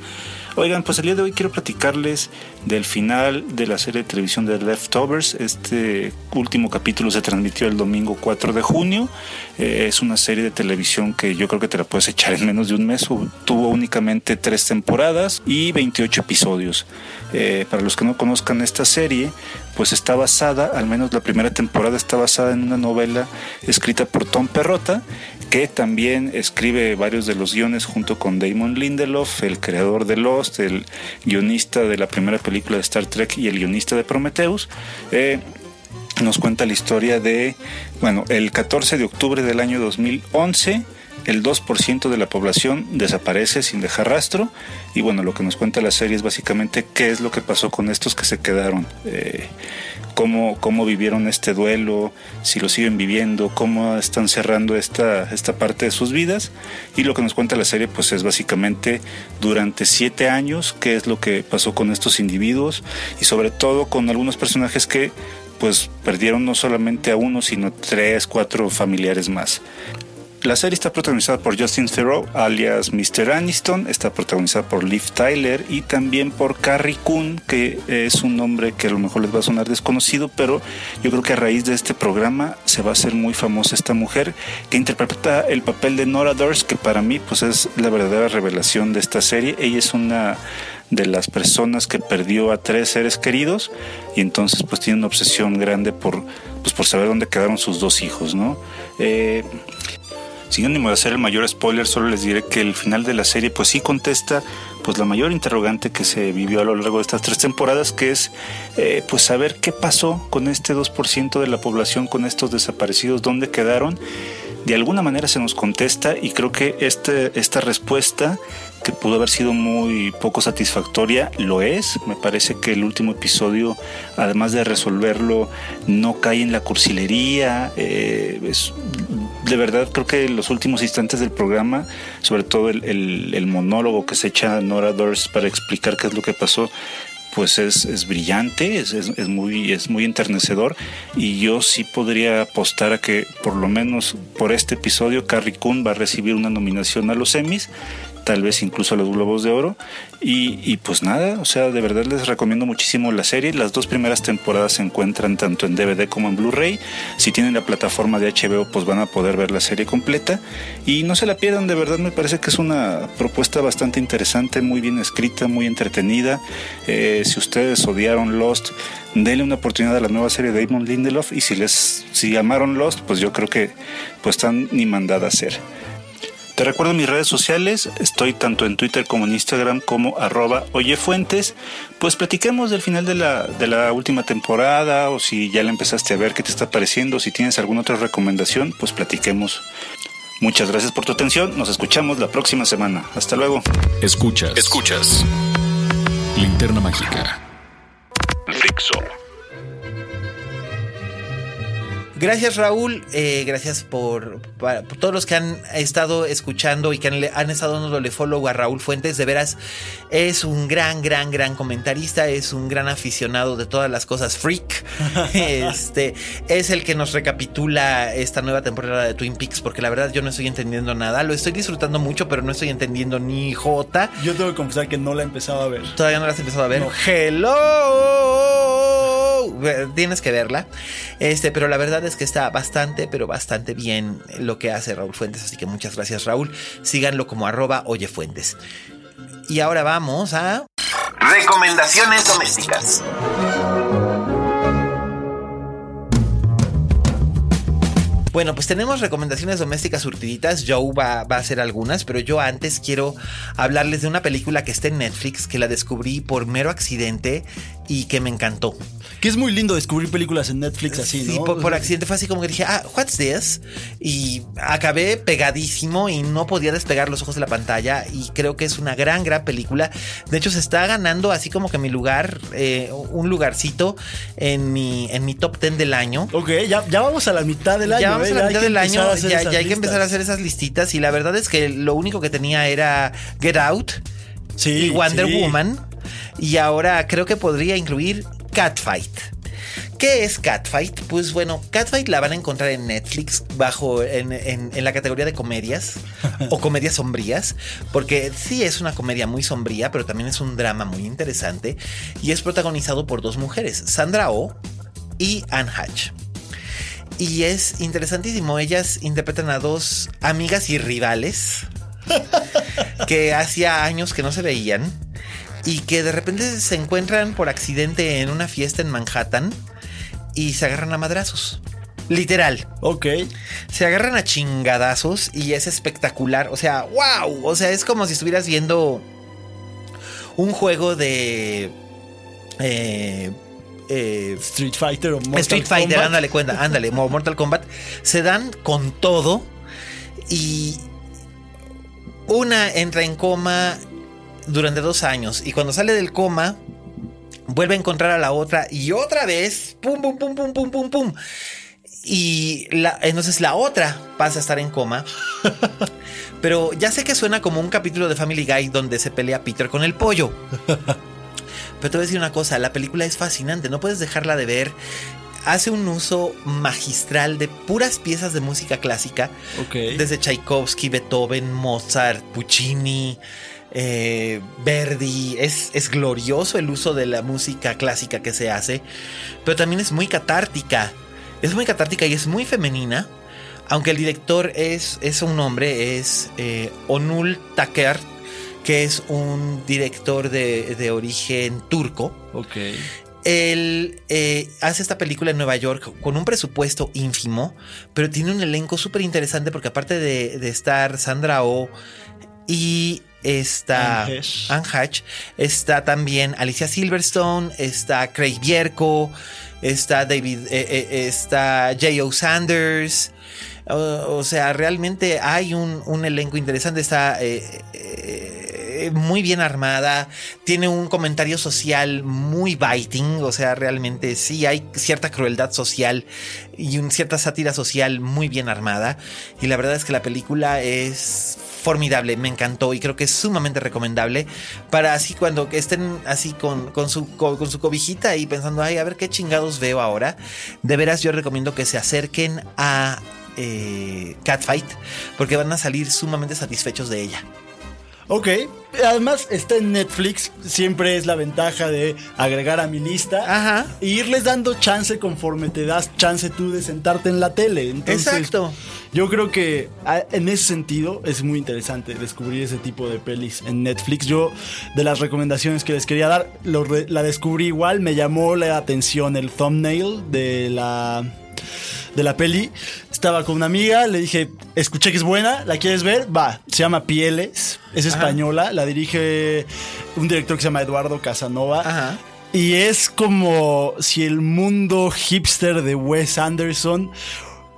Oigan, pues el día de hoy quiero platicarles del final de la serie de televisión de Leftovers. Este último capítulo se transmitió el domingo 4 de junio. Eh, es una serie de televisión que yo creo que te la puedes echar en menos de un mes. Tuvo únicamente tres temporadas y 28 episodios. Eh, para los que no conozcan esta serie, pues está basada, al menos la primera temporada está basada en una novela escrita por Tom Perrota que también escribe varios de los guiones junto con Damon Lindelof, el creador de Lost, el guionista de la primera película de Star Trek y el guionista de Prometheus. Eh, nos cuenta la historia de, bueno, el 14 de octubre del año 2011 el 2% de la población desaparece sin dejar rastro y bueno, lo que nos cuenta la serie es básicamente qué es lo que pasó con estos que se quedaron, eh, cómo, cómo vivieron este duelo, si lo siguen viviendo, cómo están cerrando esta, esta parte de sus vidas y lo que nos cuenta la serie pues es básicamente durante siete años qué es lo que pasó con estos individuos y sobre todo con algunos personajes que pues perdieron no solamente a uno, sino tres, cuatro familiares más. La serie está protagonizada por Justin Theroux, alias Mr. Aniston, está protagonizada por Liv Tyler y también por Carrie Coon, que es un nombre que a lo mejor les va a sonar desconocido, pero yo creo que a raíz de este programa se va a hacer muy famosa esta mujer que interpreta el papel de Nora Durst, que para mí pues es la verdadera revelación de esta serie. Ella es una de las personas que perdió a tres seres queridos y entonces pues tiene una obsesión grande por, pues, por saber dónde quedaron sus dos hijos, ¿no? Eh, sin ánimo de hacer el mayor spoiler, solo les diré que el final de la serie pues sí contesta pues la mayor interrogante que se vivió a lo largo de estas tres temporadas, que es eh, pues saber qué pasó con este 2% de la población, con estos desaparecidos, dónde quedaron. De alguna manera se nos contesta y creo que este, esta respuesta que pudo haber sido muy poco satisfactoria, lo es. Me parece que el último episodio, además de resolverlo, no cae en la cursilería. Eh, de verdad creo que los últimos instantes del programa, sobre todo el, monólogo que se echa Nora Durst para explicar qué es lo que pasó, pues es, brillante, es, es, muy, es muy enternecedor. Y yo sí podría apostar a que por lo menos por este episodio Carrie Coon va a recibir una nominación a los Emmys tal vez incluso los Globos de Oro. Y, y, pues nada, o sea, de verdad les recomiendo muchísimo la serie. Las dos primeras temporadas se encuentran tanto en DVD como en Blu-ray. Si tienen la plataforma de HBO, pues van a poder ver la serie completa. Y no se la pierdan, de verdad me parece que es una propuesta bastante interesante, muy bien escrita, muy entretenida. Eh, si ustedes odiaron Lost, denle una oportunidad a la nueva serie de Damon Lindelof. Y si les si amaron Lost, pues yo creo que pues están ni mandada a ser. Te recuerdo mis redes sociales, estoy tanto en Twitter como en Instagram como arroba oyefuentes. Pues platiquemos del final de la, de la última temporada o si ya la empezaste a ver, qué te está pareciendo, si tienes alguna otra recomendación, pues platiquemos. Muchas gracias por tu atención, nos escuchamos la próxima semana. Hasta luego. Escuchas. Escuchas. Linterna Mágica. Fixo. Gracias Raúl, eh, gracias por, por, todos los que han estado escuchando y que han, han, estado dándole follow a Raúl Fuentes. De veras, es un gran, gran, gran comentarista, es un gran aficionado de todas las cosas freak. este es el que nos recapitula esta nueva temporada de Twin Peaks, porque la verdad yo no estoy entendiendo nada. Lo estoy disfrutando mucho, pero no estoy entendiendo ni J. Yo tengo que confesar que no la he empezado a ver. Todavía no la has empezado a ver. No. Hello. Tienes que verla. Este, pero la verdad es que está bastante, pero bastante bien lo que hace Raúl Fuentes. Así que muchas gracias, Raúl. Síganlo como arroba oyefuentes. Y ahora vamos a. Recomendaciones domésticas. Bueno, pues tenemos recomendaciones domésticas surtiditas. Joe va, a hacer algunas, pero yo antes quiero hablarles de una película que está en Netflix, que la descubrí por mero accidente y que me encantó. Que es muy lindo descubrir películas en Netflix así, ¿no? Sí, por, por, accidente fue así como que dije, ah, what's this? Y acabé pegadísimo y no podía despegar los ojos de la pantalla. Y creo que es una gran, gran película. De hecho, se está ganando así como que mi lugar, eh, un lugarcito en mi, en mi top 10 del año. Ok, ya, ya vamos a la mitad del año. Ya vamos ¿eh? a la mitad del año, ya, ya hay que empezar a hacer esas listitas. Y la verdad es que lo único que tenía era Get Out sí, y Wonder sí. Woman. Y ahora creo que podría incluir Catfight. ¿Qué es Catfight? Pues bueno, Catfight la van a encontrar en Netflix bajo en, en, en la categoría de comedias o comedias sombrías, porque sí es una comedia muy sombría, pero también es un drama muy interesante y es protagonizado por dos mujeres, Sandra Oh y Anne Hatch. Y es interesantísimo, ellas interpretan a dos amigas y rivales que hacía años que no se veían y que de repente se encuentran por accidente en una fiesta en Manhattan y se agarran a madrazos. Literal. Ok. Se agarran a chingadazos y es espectacular. O sea, wow. O sea, es como si estuvieras viendo un juego de... Eh, eh, Street Fighter o Mortal Street Fighter, Kombat. ándale, cuenta, ándale, Mortal Kombat. Se dan con todo y una entra en coma durante dos años y cuando sale del coma vuelve a encontrar a la otra y otra vez, pum, pum, pum, pum, pum, pum, pum. Y la, entonces la otra pasa a estar en coma. Pero ya sé que suena como un capítulo de Family Guy donde se pelea Peter con el pollo. Pero te voy a decir una cosa, la película es fascinante, no puedes dejarla de ver. Hace un uso magistral de puras piezas de música clásica. Desde Tchaikovsky, Beethoven, Mozart, Puccini, eh, Verdi. Es, es glorioso el uso de la música clásica que se hace. Pero también es muy catártica. Es muy catártica y es muy femenina. Aunque el director es, es un hombre, es eh, Onul Taker, que es un director de, de origen turco. Ok. Él eh, hace esta película en Nueva York con un presupuesto ínfimo, pero tiene un elenco súper interesante porque aparte de, de, estar Sandra Oh y está Anne Hatch. Está también Alicia Silverstone, está Craig Bierko, está David, eh, eh, está J.O. Sanders. O sea, realmente hay un, un elenco interesante. Está eh, eh, muy bien armada. Tiene un comentario social muy biting. O sea, realmente sí hay cierta crueldad social y una cierta sátira social muy bien armada. Y la verdad es que la película es formidable, me encantó y creo que es sumamente recomendable para así cuando estén así con, con, su, con, su cobijita y pensando, ay, a ver qué chingados veo ahora. De veras yo recomiendo que se acerquen a eh, Catfight porque van a salir sumamente satisfechos de ella. Ok. Además, está en Netflix. Siempre es la ventaja de agregar a mi lista. Ajá. E irles dando chance conforme te das chance tú de sentarte en la tele. Entonces, Exacto. Yo creo que en ese sentido es muy interesante descubrir ese tipo de pelis en Netflix. Yo, de las recomendaciones que les quería dar, lo la descubrí igual. Me llamó la atención el thumbnail de la, de la peli. Estaba con una amiga, le dije, escuché que es buena, ¿la quieres ver? Va, se llama Pieles, es española, la dirige un director que se llama Eduardo Casanova. Ajá. Y es como si el mundo hipster de Wes Anderson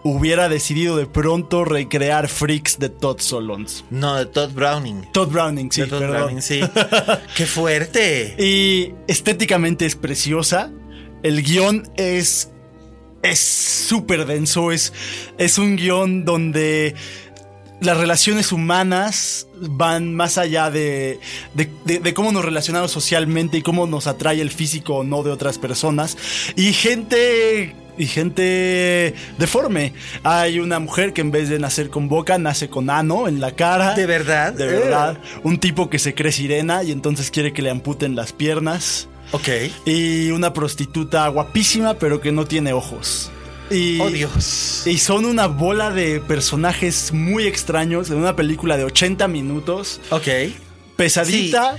hubiera decidido de pronto recrear Freaks de Todd Solondz. No, de Todd Browning. Todd Browning, sí, de Todd perdón. Browning, sí. ¡Qué fuerte! Y estéticamente es preciosa. El guion es. Es súper denso. Es, es un guion donde las relaciones humanas van más allá de, de, de- de cómo nos relacionamos socialmente y cómo nos atrae el físico o no de otras personas. Y gente. Y gente deforme. Hay una mujer que en vez de nacer con boca, nace con ano en la cara. ¿De verdad? De verdad. Un tipo que se cree sirena y entonces quiere que le amputen las piernas. Ok. Y una prostituta guapísima, pero que no tiene ojos. Y, Oh, Dios. Y son una bola de personajes muy extraños en una película de 80 minutos. Ok. Pesadita,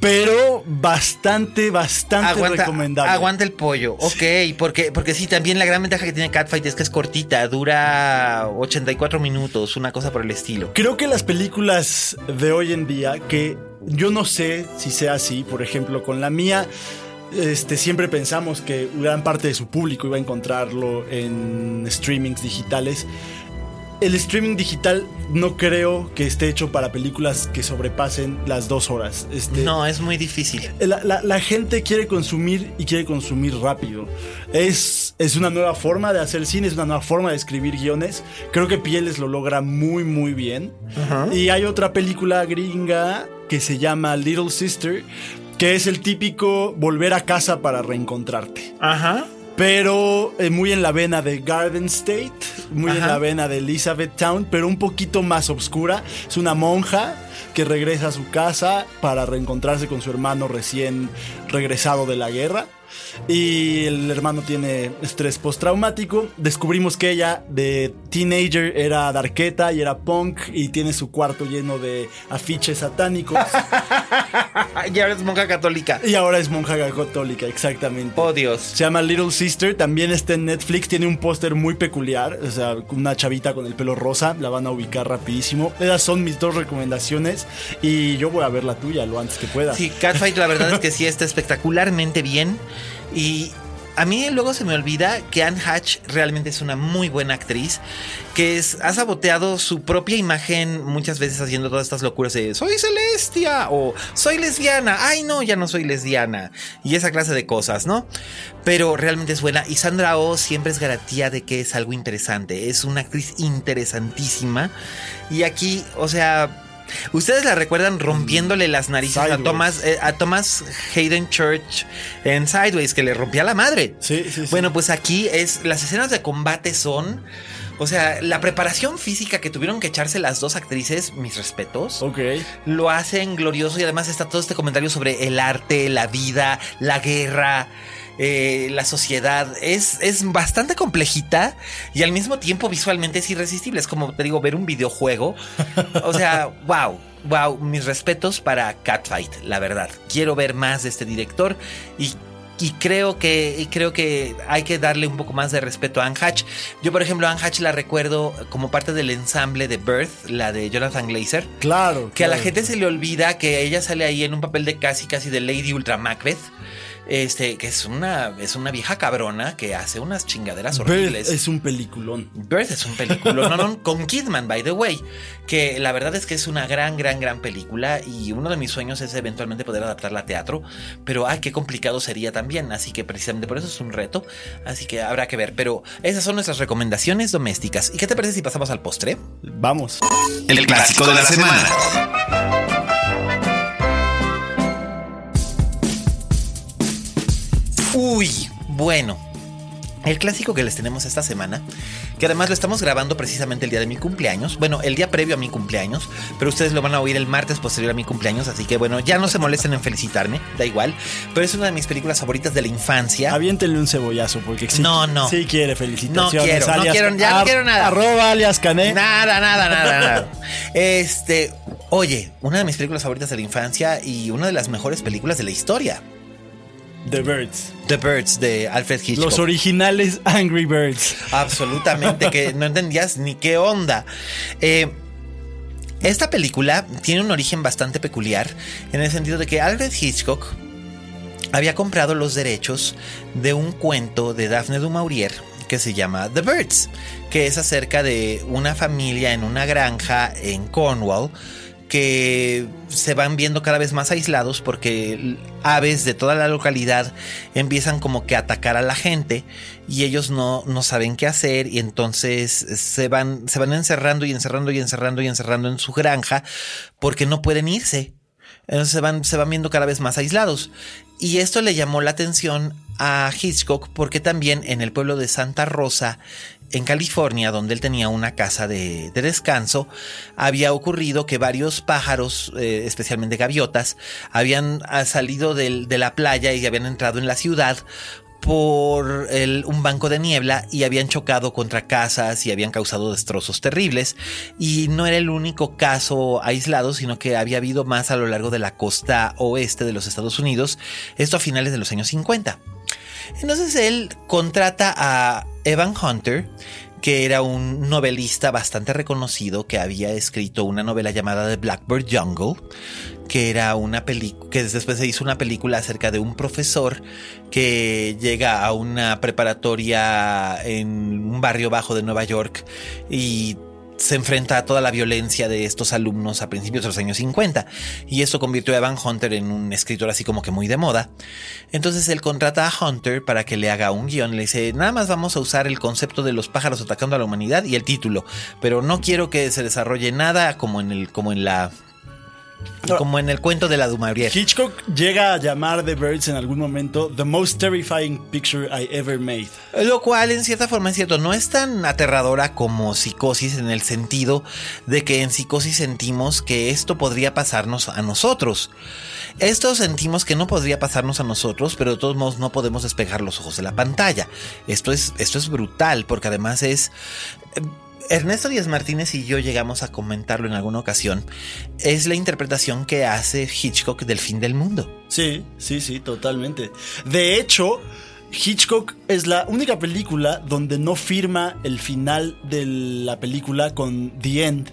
pero bastante, bastante Aguanta, recomendable. aguanta el pollo. Ok, porque, porque sí, también la gran ventaja que tiene Catfight es que es cortita, dura 84 minutos, una cosa por el estilo. Creo que las películas de hoy en día, que yo no sé si sea así, por ejemplo, con la mía, este, siempre pensamos que gran parte de su público iba a encontrarlo en streamings digitales. El streaming digital no creo que esté hecho para películas que sobrepasen las dos horas. Este, No, es muy difícil. la, la- la gente quiere consumir y quiere consumir rápido. Es, es una nueva forma de hacer cine, es una nueva forma de escribir guiones. Creo que Pieles lo logra muy, muy bien. Y hay otra película gringa que se llama Little Sister, que es el típico volver a casa para reencontrarte. Ajá. Pero eh, muy en la vena de Garden State, muy en la vena de Elizabeth Town, pero un poquito más oscura. Es una monja que regresa a su casa para reencontrarse con su hermano recién regresado de la guerra. Y el hermano tiene estrés postraumático. Descubrimos que ella de teenager era darqueta y era punk y tiene su cuarto lleno de afiches satánicos. Y ahora es monja católica. y ahora es monja católica, exactamente. Oh, Dios. Se llama Little Sister, también está en Netflix, tiene un póster muy peculiar, o sea, una chavita con el pelo rosa, la van a ubicar rapidísimo. Esas son mis dos recomendaciones y yo voy a ver la tuya lo antes que pueda. Sí, Catfight la verdad es que sí está espectacularmente bien. Y a mí luego se me olvida que Anne Hatch realmente es una muy buena actriz, que ha saboteado su propia imagen muchas veces haciendo todas estas locuras de soy Celestia o soy lesbiana, ay no, ya no soy lesbiana y esa clase de cosas, ¿no? Pero realmente es buena. Y Sandra Oh siempre es garantía de que es algo interesante, es una actriz interesantísima. Y aquí, o sea... Ustedes la recuerdan rompiéndole las narices a. Thomas, eh, a Thomas Hayden Church en Sideways, que le rompía la madre. Sí, sí, sí. Bueno, pues aquí es. Las escenas de combate son. O sea, la preparación física que tuvieron que echarse las dos actrices, mis respetos, Ok. lo hacen glorioso y además está todo este comentario sobre el arte, la vida, la guerra. Eh, la sociedad es, es bastante complejita y al mismo tiempo visualmente es irresistible. Es como te digo, ver un videojuego. O sea, wow, wow, mis respetos para Catfight, la verdad. Quiero ver más de este director y y creo que y creo que hay que darle un poco más de respeto a Anne Hatch. Yo, por ejemplo, a Anne Hatch la recuerdo como parte del ensamble de Birth, la de Jonathan Glazer. Claro. Que a la gente se le olvida que ella sale ahí en un papel de casi casi de Lady Ultra Macbeth. Este, que es una, es una vieja cabrona que hace unas chingaderas horribles. es un peliculón. Birth es un no, no, con Kidman, by the way, que la verdad es que es una gran, gran, gran película y uno de mis sueños es eventualmente poder adaptarla a teatro, pero ay, qué complicado sería también, así que precisamente por eso es un reto, así que habrá que ver, pero esas son nuestras recomendaciones domésticas. ¿Y qué te parece si pasamos al postre? Vamos. El clásico de la semana. Uy, bueno. El clásico que les tenemos esta semana, que además lo estamos grabando precisamente el día de mi cumpleaños, bueno, el día previo a mi cumpleaños, pero ustedes lo van a oír el martes posterior a mi cumpleaños, así que bueno, ya no se molesten en felicitarme, da igual, pero es una de mis películas favoritas de la infancia. Aviéntenle un cebollazo, porque sí, No, no. sí quiere felicitaciones. No quiero, no alias- quiero, ya no quiero nada. Arroba alias Cané. Nada, nada, nada, nada. Este, oye, una de mis películas favoritas de la infancia y una de las mejores películas de la historia. The Birds. The Birds de Alfred Hitchcock. Los originales Angry Birds. Absolutamente, que no entendías ni qué onda. Eh, esta película tiene un origen bastante peculiar en el sentido de que Alfred Hitchcock había comprado los derechos de un cuento de Daphne du Maurier que se llama The Birds, que es acerca de una familia en una granja en Cornwall que se van viendo cada vez más aislados porque aves de toda la localidad empiezan como que a atacar a la gente y ellos no, no saben qué hacer y entonces se van, se van encerrando y encerrando y encerrando y encerrando en su granja porque no pueden irse. Entonces se van, se van viendo cada vez más aislados. Y esto le llamó la atención a Hitchcock porque también en el pueblo de Santa Rosa, en California, donde él tenía una casa de, de descanso, había ocurrido que varios pájaros, eh, especialmente gaviotas, habían ah, salido de la playa y habían entrado en la ciudad por un banco de niebla y habían chocado contra casas y habían causado destrozos terribles. Y no era el único caso aislado, sino que había habido más a lo largo de la costa oeste de los Estados Unidos, esto a finales de los años 50. Entonces él contrata a Evan Hunter, que era un novelista bastante reconocido que había escrito una novela llamada The Blackbird Jungle, que era una película que después se hizo una película acerca de un profesor que llega a una preparatoria en un barrio bajo de Nueva York y se enfrenta a toda la violencia de estos alumnos a principios de los años 50 y esto convirtió a Evan Hunter en un escritor así como que muy de moda. Entonces él contrata a Hunter para que le haga un guion, le dice, nada más vamos a usar el concepto de los pájaros atacando a la humanidad y el título, pero no quiero que se desarrolle nada como en el como en la como en el cuento de la Dumaurier. Hitchcock llega a llamar The Birds en algún momento The most terrifying picture I ever made. Lo cual en cierta forma es cierto, no es tan aterradora como psicosis en el sentido de que en psicosis sentimos que esto podría pasarnos a nosotros. Esto sentimos que no podría pasarnos a nosotros, pero de todos modos no podemos despegar los ojos de la pantalla. Esto es, esto es brutal porque además es... Ernesto Díaz Martínez y yo llegamos a comentarlo en alguna ocasión. Es la interpretación que hace Hitchcock del fin del mundo. Sí, sí, sí, totalmente. De hecho, Hitchcock es la única película donde no firma el final de la película con The End.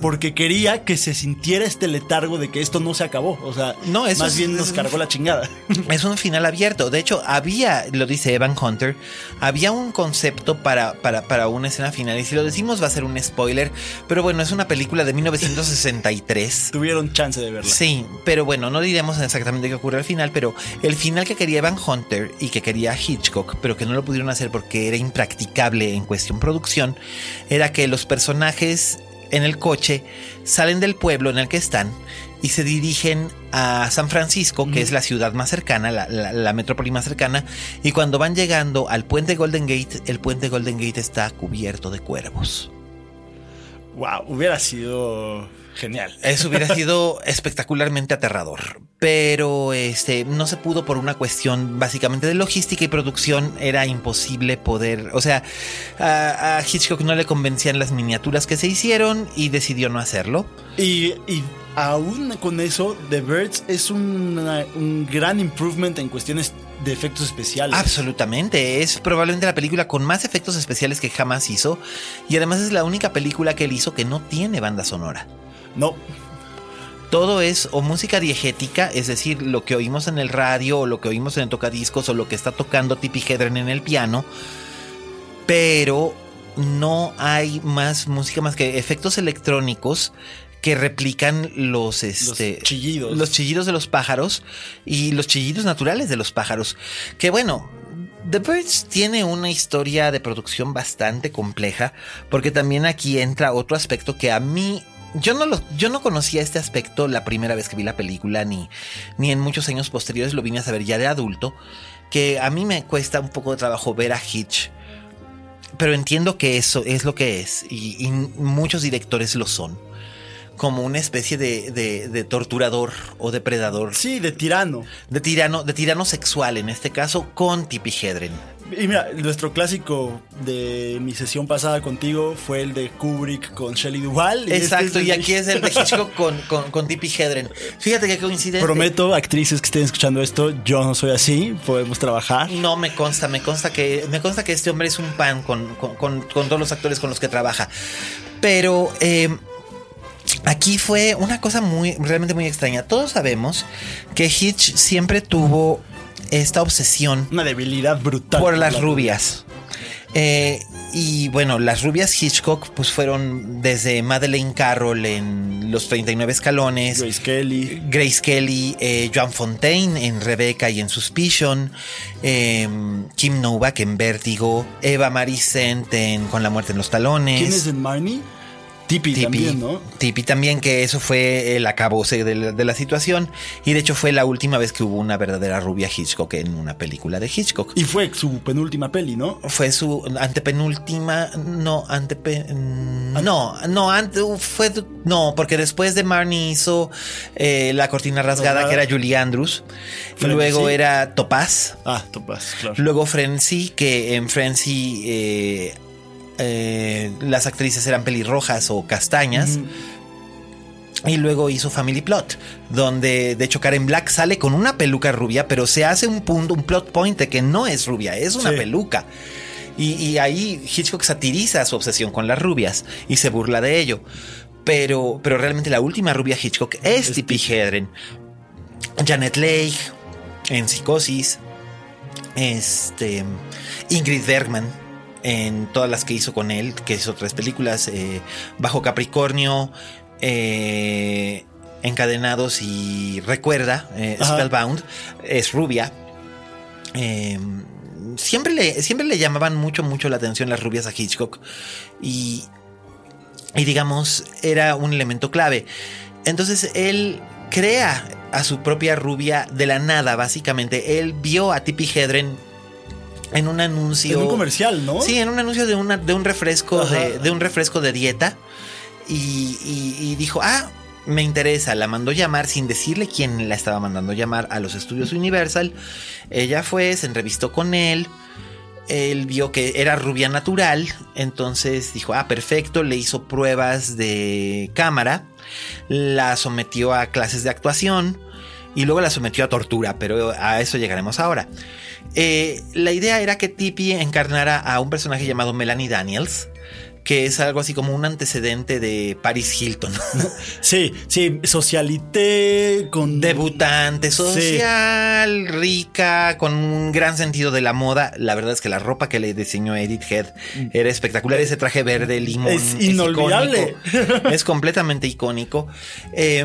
Porque quería que se sintiera este letargo de que esto no se acabó. O sea, No, eso más es- bien nos cargó la chingada. Es un final abierto. De hecho, había, lo dice Evan Hunter, había un concepto para, para, para una escena final. Y si lo decimos va a ser un spoiler. Pero bueno, es una película de 1963. Tuvieron chance de verla. Sí, pero bueno, no diremos exactamente qué ocurre al final, pero el final que quería Evan Hunter y que quería Hitchcock, pero que no lo pudieron hacer porque era impracticable en cuestión producción, era que los personajes en el coche salen del pueblo en el que están y se dirigen a San Francisco, que es la ciudad más cercana, la, la- la metrópoli más cercana, y cuando van llegando al puente Golden Gate, el puente Golden Gate está cubierto de cuervos. Wow, hubiera sido genial. Eso hubiera sido espectacularmente aterrador. Pero este no se pudo por una cuestión básicamente de logística y producción. Era imposible poder. O sea, a, a Hitchcock no le convencían las miniaturas que se hicieron y decidió no hacerlo. Y, y aún con eso, The Birds es una- un gran improvement en cuestiones de efectos especiales. Absolutamente. Es probablemente la película con más efectos especiales que jamás hizo. Y además es la única película que él hizo que no tiene banda sonora. No, Todo es o música diegética, es decir, lo que oímos en el radio o lo que oímos en el tocadiscos o lo que está tocando Tippi Hedren en el piano, pero no hay más música más que efectos electrónicos que replican los, este, chillidos. los chillidos de los pájaros y los chillidos naturales de los pájaros. Que bueno, The Birds tiene una historia de producción bastante compleja, porque también aquí entra otro aspecto que a mí yo no, lo, yo no conocía este aspecto la primera vez que vi la película, ni, ni en muchos años posteriores lo vine a saber ya de adulto. que a mí me cuesta un poco de trabajo ver a Hitch. Pero entiendo que eso es lo que es. Y, y muchos directores lo son. Como una especie de, de- de torturador o depredador. Sí, de tirano. De tirano, de tirano sexual, en este caso, con Tippi Hedren. Y mira, nuestro clásico de mi sesión pasada contigo fue el de Kubrick con Shelley Duvall. este Exacto, es y de- aquí es el de Hitchcock con, con, con Tippi Hedren. Fíjate qué coincidencia. Prometo, actrices que estén escuchando esto, yo no soy así, podemos trabajar. No me consta, me consta que me consta que este hombre es un pan con, con- con- con todos los actores con los que trabaja. Pero eh, aquí fue una cosa muy, realmente muy extraña. Todos sabemos que Hitch siempre tuvo esta obsesión Una debilidad brutal. por las La- rubias. Eh, y bueno, las rubias Hitchcock pues fueron desde Madeleine Carroll en Los 39 escalones. Grace Kelly. Grace Kelly, eh, Joan Fontaine en Rebecca y en Suspicion, eh, Kim Novak en Vértigo, Eva Maricent en Con la muerte en los talones. ¿Quién es en Marnie? Tipi, Tippi, también, ¿no? Tippi también, que eso fue el acabose de la, de la situación. Y de hecho fue la última vez que hubo una verdadera rubia Hitchcock en una película de Hitchcock. Y fue su penúltima peli, ¿no? Fue su antepenúltima, no, antepe, no, no, ante, fue, no, porque después de Marnie hizo eh, La cortina rasgada, Rasgada. que era Julie Andrews, Frenzy. luego era Topaz, Ah, Topaz, claro. luego Frenzy, que en Frenzy eh, eh, las actrices eran pelirrojas o castañas. Y luego hizo Family Plot, donde de hecho Karen Black sale con una peluca rubia, pero se hace un punto, un plot point de que no es rubia, es una Sí. peluca. Y, y ahí Hitchcock satiriza su obsesión con las rubias y se burla de ello. Pero, pero realmente la última rubia Hitchcock es Es Tippi Hedren. Janet Leigh en Psicosis. Este. Ingrid Bergman en todas las que hizo con él, que hizo tres películas: eh, Bajo Capricornio, eh, Encadenados y Recuerda, eh. Spellbound. Es rubia. Siempre, le, siempre le llamaban mucho, mucho la atención las rubias a Hitchcock. Y, y digamos, era un elemento clave. Entonces él crea a su propia rubia de la nada, básicamente. Él vio a Tippi Hedren en un anuncio. En un comercial, ¿no? Sí, en un anuncio de, una, de un refresco de un refresco de dieta. Y, y- y dijo, ah, me interesa. La mandó llamar sin decirle quién la estaba mandando llamar a los estudios Universal. Ella fue, se entrevistó con él. Él vio que era rubia natural. Entonces dijo, ah, perfecto. Le hizo pruebas de cámara. La sometió a clases de actuación. Y luego la sometió a tortura, pero a eso llegaremos ahora. Eh, la idea era que Tippi encarnara a un personaje llamado Melanie Daniels, que es algo así como un antecedente de Paris Hilton. Sí, sí, socialité con. Debutante social, rica, con un gran sentido de la moda. La verdad es que la ropa que le diseñó Edith Head era espectacular. Ese traje verde limón Es inolvidable. icónico. Es completamente icónico. Eh,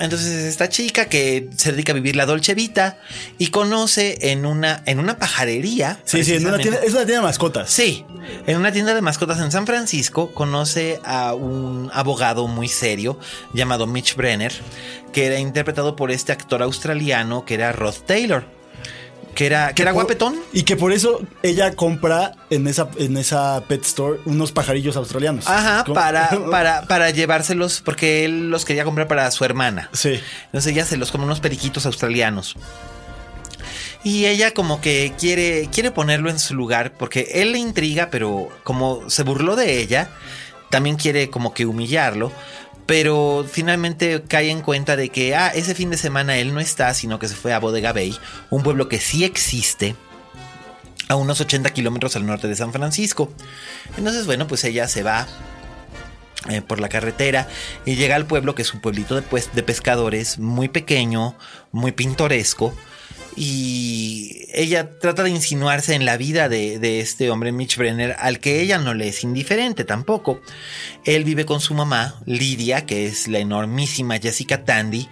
entonces, esta chica que se dedica a vivir la Dolce Vita y conoce en una, en una pajarería. Sí, sí, en una tienda, es una tienda de mascotas. Sí, en una tienda de mascotas en San Francisco conoce a un abogado muy serio llamado Mitch Brenner, que era interpretado por este actor australiano que era Rod Taylor, que era, que era por- guapetón. Y que por eso ella compra en esa, en esa pet store unos pajarillos australianos. Ajá, para, para, para llevárselos, porque él los quería comprar para su hermana. Sí. Entonces ella se los come unos periquitos australianos. Y ella como que quiere, quiere ponerlo en su lugar porque él le intriga, pero como se burló de ella, también quiere como que humillarlo. Pero finalmente cae en cuenta de que, ah, ese fin de semana él no está, sino que se fue a Bodega Bay, un pueblo que sí existe, a unos 80 kilómetros al norte de San Francisco. Entonces, bueno, pues ella se va eh, por la carretera y llega al pueblo que es un pueblito de, pues, de pescadores muy pequeño, muy pintoresco. Y ella trata de insinuarse en la vida de, este hombre Mitch Brenner, al que ella no le es indiferente tampoco. Él vive con su mamá, Lidia, que es la enormísima Jessica Tandy,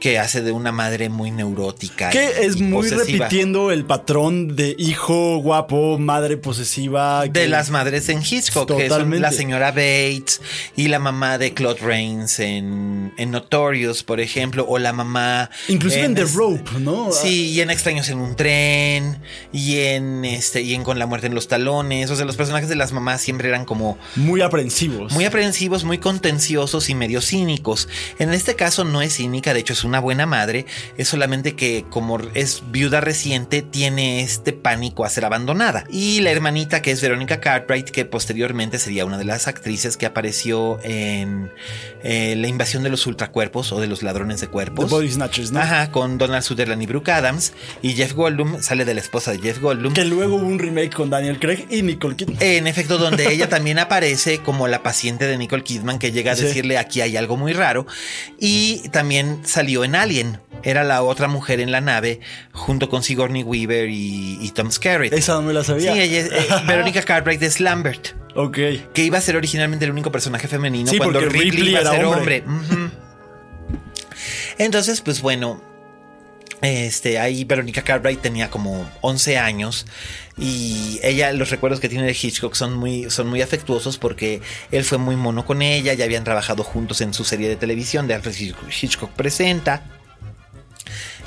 que hace de una madre muy neurótica. Que es muy posesiva. repitiendo el patrón de hijo guapo, madre posesiva. De las madres en Hitchcock, que son la señora Bates y la mamá de Claude Rains en, en Notorious, por ejemplo, o la mamá. Inclusive en The es- Rope, ¿no? Sí, y en Extraños en un tren, y en este, y en Con la muerte en los talones. O sea, los personajes de las mamás siempre eran como Muy aprensivos. muy aprensivos, muy contenciosos y medio cínicos. En este caso no es cínica, de hecho es una buena madre, es solamente que como es viuda reciente tiene este pánico a ser abandonada. Y la hermanita que es Verónica Cartwright, que posteriormente sería una de las actrices que apareció en eh, La invasión de los ultracuerpos o de los ladrones de The cuerpos. Body Snatchers, ¿no? Ajá, con Donald Sutherland y Brooke Adams. Y Jeff Goldblum sale de la esposa de Jeff Goldblum. Que luego hubo un remake con Daniel Craig y Nicole Kidman. En efecto, donde ella también aparece como la paciente de Nicole Kidman que llega a Sí. decirle aquí hay algo muy raro. Y también salió en Alien. Era la otra mujer en la nave junto con Sigourney Weaver y, y Tom Skerritt. Esa no me la Sí, sabía. ella es, eh, Verónica Cartwright es Lambert, Ok. que iba a ser originalmente el único personaje femenino Sí, cuando Ripley, Ripley iba a ser hombre. Entonces, pues bueno, este, ahí Verónica Cartwright tenía como 11 años y ella, los recuerdos que tiene de Hitchcock son muy, son muy afectuosos porque él fue muy mono con ella, ya habían trabajado juntos en su serie de televisión de Alfred Hitchcock- Presenta.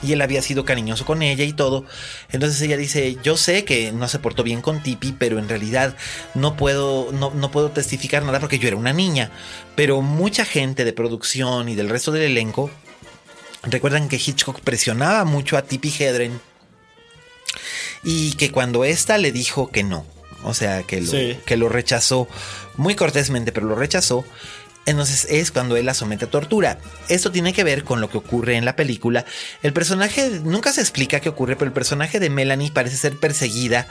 Y él había sido cariñoso con ella y todo. Entonces ella dice, yo sé que no se portó bien con Tipi, pero en realidad no puedo, no, no puedo testificar nada porque yo era una niña. Pero mucha gente de producción y del resto del elenco recuerdan que Hitchcock presionaba mucho a Tipi Hedren y que cuando ésta le dijo que no, o sea, que lo, Sí. que lo rechazó muy cortésmente, pero lo rechazó, entonces es cuando él la somete a tortura. Esto tiene que ver con lo que ocurre en la película. El personaje, nunca se explica qué ocurre, pero el personaje de Melanie parece ser perseguida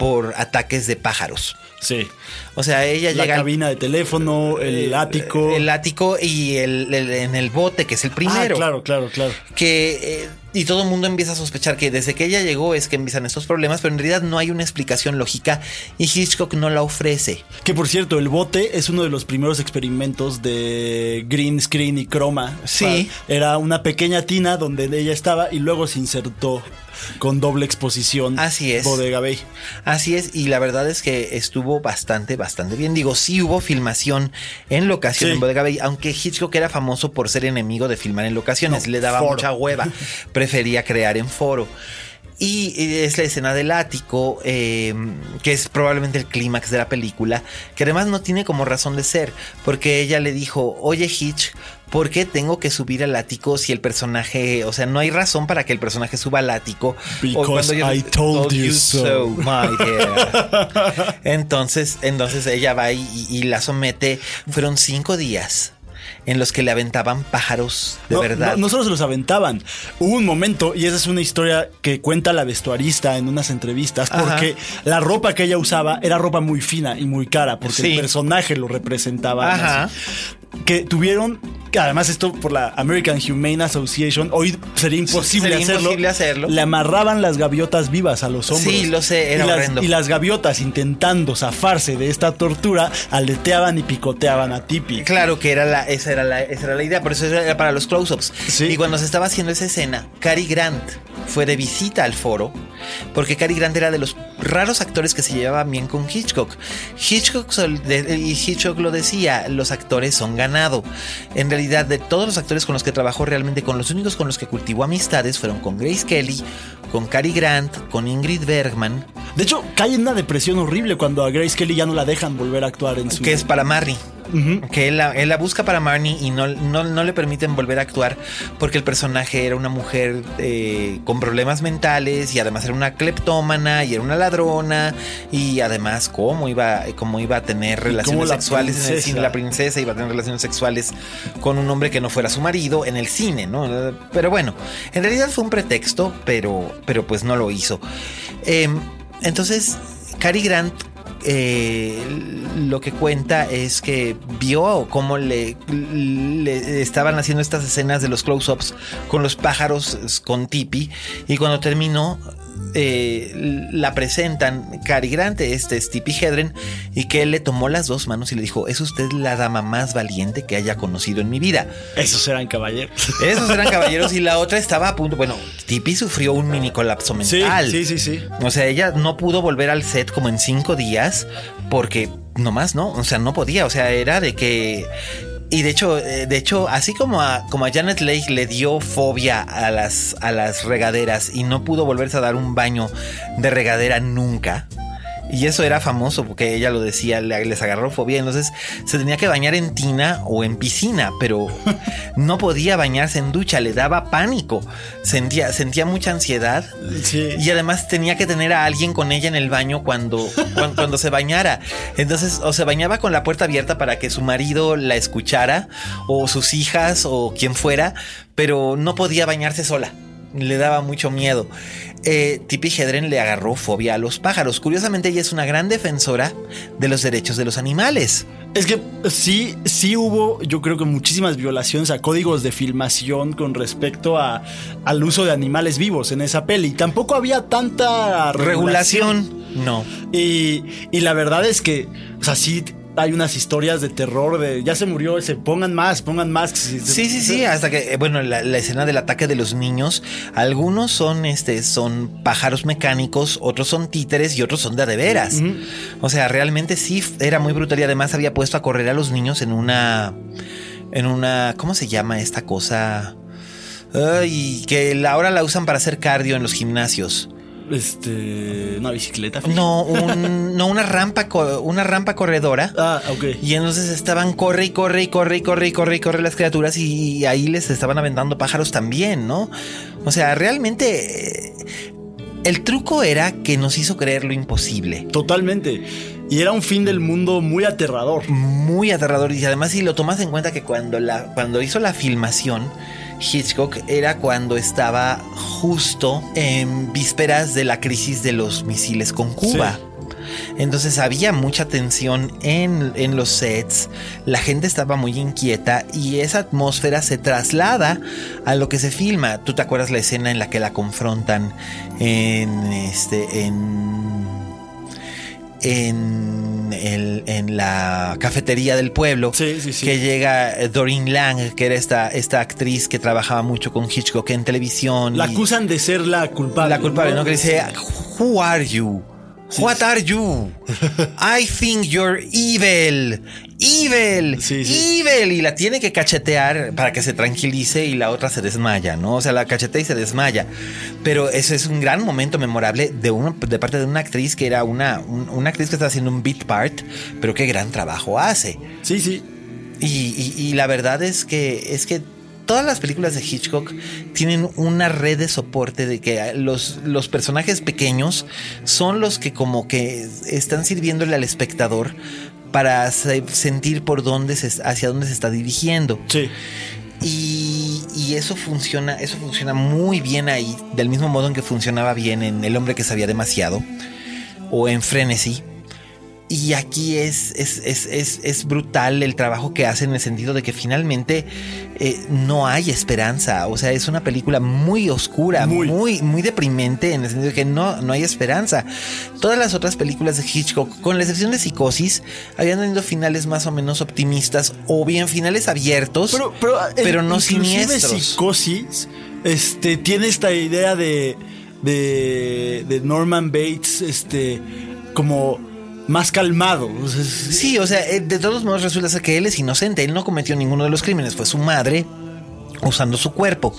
por ataques de pájaros. Sí. O sea, ella La llega al- cabina de teléfono, el eh, ático. El ático y el, el- en el bote, que es el primero. Ah, claro, claro, claro. Que. eh, y todo el mundo empieza a sospechar que desde que ella llegó es que empiezan estos problemas, pero en realidad no hay una explicación lógica y Hitchcock no la ofrece. Que por cierto, el bote es uno de los primeros experimentos de green screen y croma. Sí. Era una pequeña tina donde ella estaba y luego se insertó con doble exposición. Así es. Bodega Bay. Así es, y la verdad es que estuvo bastante, bastante bien. Digo, sí hubo filmación en locación Sí. en Bodega Bay, aunque Hitchcock era famoso por ser enemigo de filmar en locaciones, No, le daba foro. mucha hueva, prefería crear en foro. Y es la escena del ático, eh, que es probablemente el clímax de la película, que además no tiene como razón de ser, porque ella le dijo, oye Hitch, ¿por qué tengo que subir al ático si el personaje, o sea, no hay razón para que el personaje suba al ático? Because cuando I told you so. my dear. Entonces, entonces ella va y, y la somete. Fueron cinco días en los que le aventaban pájaros de no, verdad. No, no solo se los aventaban. Hubo un momento, y esa es una historia que cuenta la vestuarista en unas entrevistas, Ajá. porque la ropa que ella usaba era ropa muy fina y muy cara, porque Sí. el personaje lo representaba. Ajá. así. Que tuvieron, que además esto por la American Humane Association, hoy sería imposible, Sería hacerlo, imposible hacerlo. Le amarraban las gaviotas vivas a los hombros. Sí, lo sé, era y las, horrendo. y las gaviotas intentando zafarse de esta tortura, aleteaban y picoteaban a Tipi. Claro que era la, esa, era la, esa era la idea, por eso era para los close-ups. Sí. Y cuando se estaba haciendo esa escena, Cary Grant fue de visita al foro, porque Cary Grant era de los raros actores que se llevaban bien con Hitchcock. Hitchcock y Hitchcock lo decía, los actores son ganado. En realidad, de todos los actores con los que trabajó, realmente con los únicos con los que cultivó amistades fueron con Grace Kelly, con Cary Grant, con Ingrid Bergman, De hecho, cae en una depresión horrible cuando a Grace Kelly ya no la dejan volver a actuar en su. que es para Que él la, él la busca para Marnie y no, no, no le permiten volver a actuar porque el personaje era una mujer eh, con problemas mentales y además era una cleptómana y era una ladrona y además cómo iba, cómo iba a tener relaciones la sexuales en el cine. La princesa iba a tener relaciones sexuales con un hombre que no fuera su marido en el cine, ¿no? Pero bueno, en realidad fue un pretexto, pero, pero pues no lo hizo. Em, entonces, Cary Grant eh, lo que cuenta es que vio cómo le, le estaban haciendo estas escenas de los close-ups con los pájaros con Tipi y cuando terminó eh, la presentan Cary Grant, este es Tippi Hedren, y que él le tomó las dos manos y le dijo: Es usted la dama más valiente que haya conocido en mi vida. Esos eran caballeros. Esos eran caballeros y la otra estaba a punto. Bueno, Tippi sufrió un mini colapso Sí, mental. sí, sí, sí. O sea, ella no pudo volver al set como en cinco días porque nomás no, o sea, no podía, o sea, era de que... Y de hecho, eh, de hecho, así como a, como a Janet Leigh le dio fobia a las, a las regaderas y no pudo volverse a dar un baño de regadera nunca. Y eso era famoso porque ella lo decía, le- les agarró fobia. Entonces se tenía que bañar en tina o en piscina, pero no podía bañarse en ducha, le daba pánico. Sentía, sentía mucha ansiedad. Sí. Y además tenía que tener a alguien con ella en el baño cuando, cuando, cuando se bañara. Entonces, o se bañaba con la puerta abierta para que su marido la escuchara, o sus hijas, o quien fuera, pero no podía bañarse sola. Le daba mucho miedo. Eh, Tippi Hedren le agarró fobia a los pájaros. Curiosamente, ella es una gran defensora de los derechos de los animales. Es que sí, sí hubo, yo creo que muchísimas violaciones a códigos de filmación con respecto a, al uso de animales vivos en esa peli. Tampoco había tanta regulación. Regulación, no. Y, y la verdad es que, o sea, sí hay unas historias de terror de ya se murió ese, pongan más, pongan más. Sí, sí, sí, hasta que, eh, bueno, la, la escena del ataque de los niños, algunos son, este, son pájaros mecánicos, otros son títeres y otros son de de veras. O sea, realmente sí era muy brutal y además había puesto a correr a los niños en una, en una, ¿cómo se llama esta cosa? Ay, que la- ahora la usan para hacer cardio en los gimnasios. Este, una bicicleta. No, un- no una rampa, una rampa corredora. Ah, ok. Y entonces estaban corre y corre y corre y corre y corre y corre las criaturas y ahí les estaban aventando pájaros también, ¿no? O sea, realmente eh, el truco era que nos hizo creer lo imposible. Totalmente. Y era un fin del mundo muy aterrador. Muy aterrador y además si lo tomas en cuenta que cuando, la, cuando hizo la filmación, Hitchcock era cuando estaba justo en vísperas de la crisis de los misiles con Cuba. Entonces había mucha tensión en, en los sets, la gente estaba muy inquieta y esa atmósfera se traslada a lo que se filma. ¿Tú te acuerdas la escena en la que la confrontan en este en en, el- en la cafetería del pueblo Sí, sí, sí. que llega eh, Doreen Lang que era esta, esta actriz que trabajaba mucho con Hitchcock en televisión La y- acusan de ser la culpable. la culpable, ¿no? Que dice, Who are you? What are you? I think you're evil. Evil. Sí, sí. Evil. Y la tiene que cachetear para que se tranquilice y la otra se desmaya, ¿no? O sea, la cachetea y se desmaya. Pero eso es un gran momento memorable de, una, de parte de una actriz que era una, un- una actriz que está haciendo un beat part, pero qué gran trabajo hace. Sí, sí. Y, y- y la verdad es que es que todas las películas de Hitchcock tienen una red de soporte de que los, los personajes pequeños son los que como que están sirviéndole al espectador para se- sentir por dónde se, hacia dónde se está dirigiendo. Sí. Y, y eso funciona, eso funciona muy bien ahí, del mismo modo en que funcionaba bien en El hombre que sabía demasiado o en Frenesy. Y aquí es, es, es, es, es brutal el trabajo que hace en el sentido de que finalmente eh, no hay esperanza. O sea, es una película muy oscura, Muy. muy, muy, deprimente en el sentido de que no, no hay esperanza. Todas las otras películas de Hitchcock, con la excepción de Psicosis, habían tenido finales más o menos optimistas o bien finales abiertos, Pero, pero, pero el- no siniestros. Psicosis este, tiene esta idea de, de, de Norman Bates este, como más calmado. Sí, o sea, eh, de todos modos resulta ser que él es inocente, él no cometió ninguno de los crímenes, fue su madre usando su cuerpo,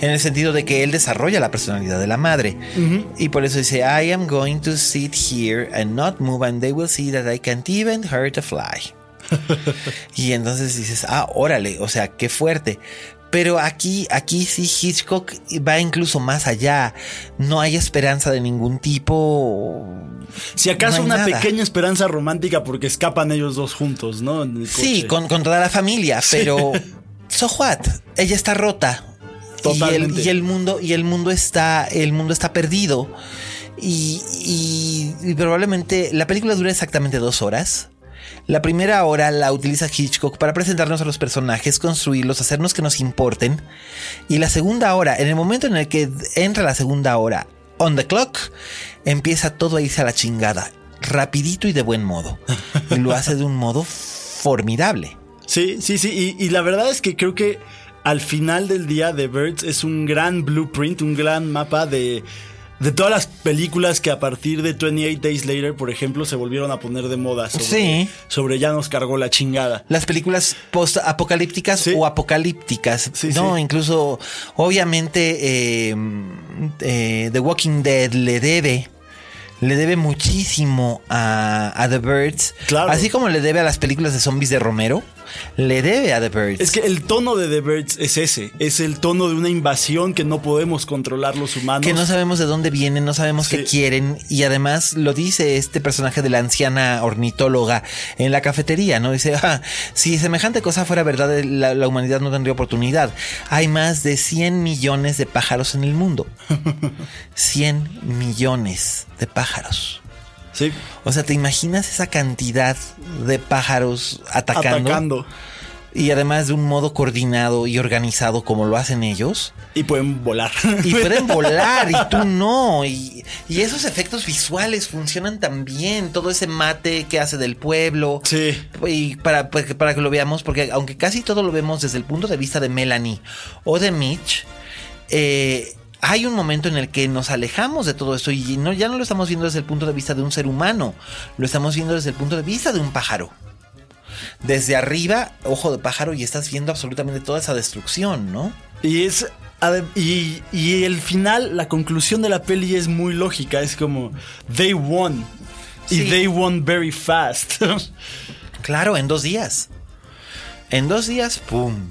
en el sentido de que él desarrolla la personalidad de la madre. Y por eso dice, I am going to sit here and not move and they will see that I can't even hurt a fly. y entonces dices, ah, órale, o sea, qué fuerte. Pero aquí, aquí sí Hitchcock va incluso más allá. No hay esperanza de ningún tipo. si acaso no una nada. pequeña esperanza romántica porque escapan ellos dos juntos, ¿no? En el Sí, con, con toda la familia, pero so what? Ella está rota. Y Totalmente. el, y el mundo, y el mundo está, el mundo está perdido. Y, y- y probablemente la película dura exactamente dos horas. La primera hora la utiliza Hitchcock para presentarnos a los personajes, construirlos, hacernos que nos importen. Y la segunda hora, en el momento en el que entra la segunda hora, on the clock, empieza todo a irse a la chingada, rapidito y de buen modo. Y lo hace de un modo formidable. Sí, sí, sí. Y, y la verdad es que creo que al final del día The Birds es un gran blueprint, un gran mapa de, de todas las películas que a partir de 28 Days Later, por ejemplo, se volvieron a poner de moda sobre, Sí. sobre ya nos cargó la chingada. Las películas post-apocalípticas Sí. o apocalípticas. Sí, no, sí. incluso, obviamente, eh, eh, The Walking Dead le debe. Le debe muchísimo a, a The Birds. Claro. Así como le debe a las películas de zombies de Romero, le debe a The Birds. Es que el tono de The Birds es ese, es el tono de una invasión que no podemos controlar los humanos. Que no sabemos de dónde vienen, no sabemos qué quieren. Y además lo dice este personaje de la anciana ornitóloga en la cafetería, ¿no? Dice, "Ah, si semejante cosa fuera verdad, la, la humanidad no tendría oportunidad. Hay más de 100 millones de pájaros en el mundo. 100 millones de pájaros. Sí, O sea, ¿te imaginas esa cantidad de pájaros atacando? atacando. Y además de un modo coordinado y organizado como lo hacen ellos. Y pueden volar. Y pueden volar y tú no. Y, y esos efectos visuales funcionan también. Todo ese mate que hace del pueblo. Sí. Y para, que- para que lo veamos, porque aunque casi todo lo vemos desde el punto de vista de Melanie o de Mitch, eh, hay un momento en el que nos alejamos de todo esto y no, ya no lo estamos viendo desde el punto de vista de un ser humano, lo estamos viendo desde el punto de vista de un pájaro. Desde arriba, ojo de pájaro, y estás viendo absolutamente toda esa destrucción, ¿no? Y es. Y, y el final, la conclusión de la peli es muy lógica. Es como. They won. Sí. Y they won very fast. Claro, en dos días. En dos días, ¡pum!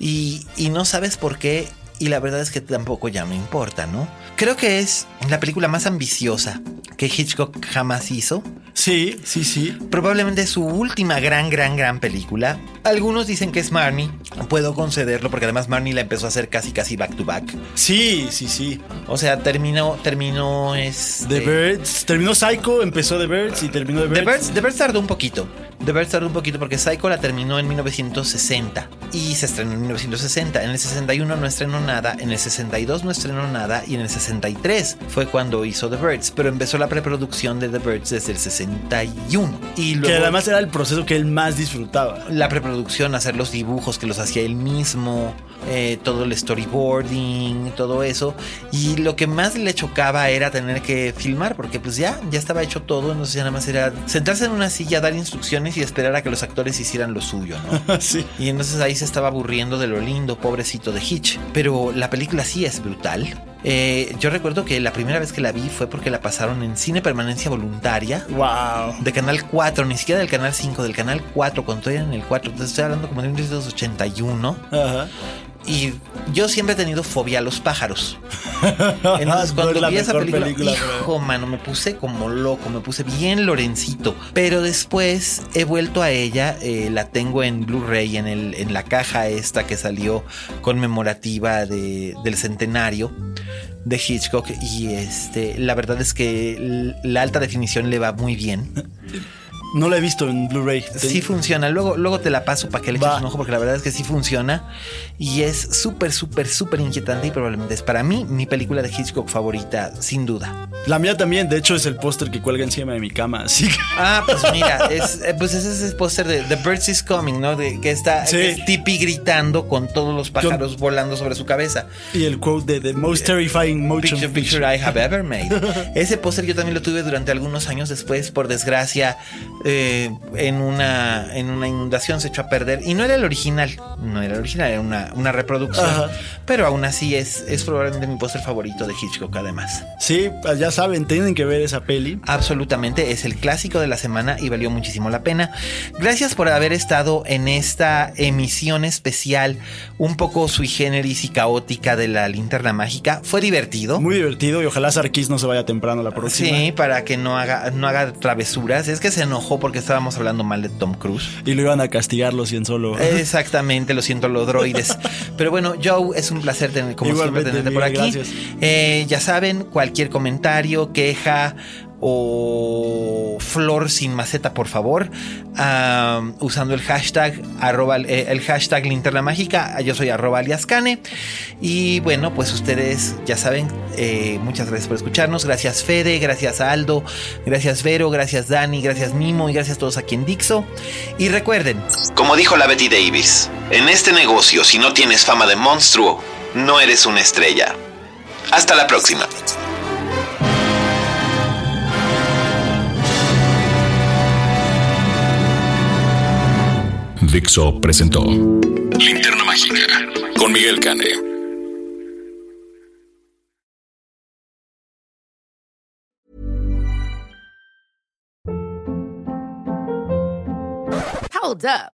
Y, y no sabes por qué, y la verdad es que tampoco ya me importa, ¿no? Creo que es la película más ambiciosa que Hitchcock jamás hizo. sí, sí, sí. Probablemente su última gran, gran, gran película. Algunos dicen que es Marnie. Puedo concederlo porque además Marnie la empezó a hacer casi, casi back to back. Sí, sí, sí. O sea, terminó, terminó es... The Birds. Terminó Psycho, empezó The Birds y terminó The Birds. The Birds, The Birds tardó un poquito. The Birds tardó un poquito porque Psycho la terminó en 1960 y se estrenó en 1960. En el 61 no estrenó nada, en el 62 no estrenó nada y en el 63 fue cuando hizo The Birds. Pero empezó la preproducción de The Birds desde el 61. Y luego Que además era el proceso que él más disfrutaba. la preproducción, hacer los dibujos que los hacía él mismo, eh, todo el storyboarding, todo eso. Y lo que más le chocaba era tener que filmar, porque pues ya, ya estaba hecho todo, entonces ya nada más era sentarse en una silla, dar instrucciones y esperar a que los actores hicieran lo suyo, ¿no? sí. Y entonces ahí se estaba aburriendo de lo lindo, pobrecito de Hitch. Pero la película sí es brutal. Eh, yo recuerdo que la primera vez que la vi fue porque la pasaron en cine permanencia voluntaria Wow. de Canal 4, ni siquiera del Canal 5, del Canal 4, cuando todavía en el 4. Te estoy hablando como de 1981. Ajá. Y yo siempre he tenido fobia a los pájaros. Entonces, No es cuando la vi esa película, película, hijo, mano, me puse como loco, me puse bien Lorencito. Pero después he vuelto a ella, eh, la tengo en Blu-ray, en, el, en la caja esta que salió conmemorativa de- del centenario de Hitchcock. Y este, la verdad es que la alta definición le va muy bien. No la he visto en Blu-ray. Sí funciona. Luego, luego te la paso para que le eches un ojo, porque la verdad es que sí funciona. Y es súper, súper, súper inquietante. Y probablemente es para mí mi película de Hitchcock favorita, sin duda. La mía también, de hecho, es el póster que cuelga encima de mi cama. Así que. Ah, pues mira, es, eh, pues ese es el póster de The Birds is Coming, ¿no? De, que está Sí. que es Tippy gritando con todos los pájaros volando sobre su cabeza. Y el quote de The Most Terrifying Motion picture I have ever made. Ese póster yo también lo tuve durante algunos años después, por desgracia, eh, en, una, en una inundación se echó a perder. Y no era el original, no era el original, era una, una reproducción. Ajá. Pero aún así es, es probablemente mi póster favorito de Hitchcock, además. Sí, pues ya saben, tienen que ver esa peli. Absolutamente, es el clásico de la semana y valió muchísimo la pena. Gracias por haber estado en esta emisión especial, un poco sui generis y caótica de la linterna mágica. Fue divertido. Muy divertido y ojalá Sarkis no se vaya temprano la próxima. Sí, para que no haga, no haga travesuras. Es que se enojó porque estábamos hablando mal de Tom Cruise. Y lo iban a castigar los 100 solo. Exactamente, lo siento, los droides. Pero bueno, Joe, es un placer tener, como Igualmente, siempre tenerte por aquí. Eh, ya saben, cualquier comentario, queja o flor sin maceta, por favor, usando el hashtag, arroba, eh, el hashtag linterna mágica. Yo soy arroba aliascane. Y bueno, pues ustedes ya saben, eh, muchas gracias por escucharnos. Gracias Fede, gracias Aldo, gracias Vero, gracias Dani, gracias Mimo y gracias a todos aquí en Dixo. Y recuerden, como dijo la Betty Davis, en este negocio, si no tienes fama de monstruo, no eres una estrella. Hasta la próxima. Dixo presentó Linterna Mágica con Miguel Cane. Hold up.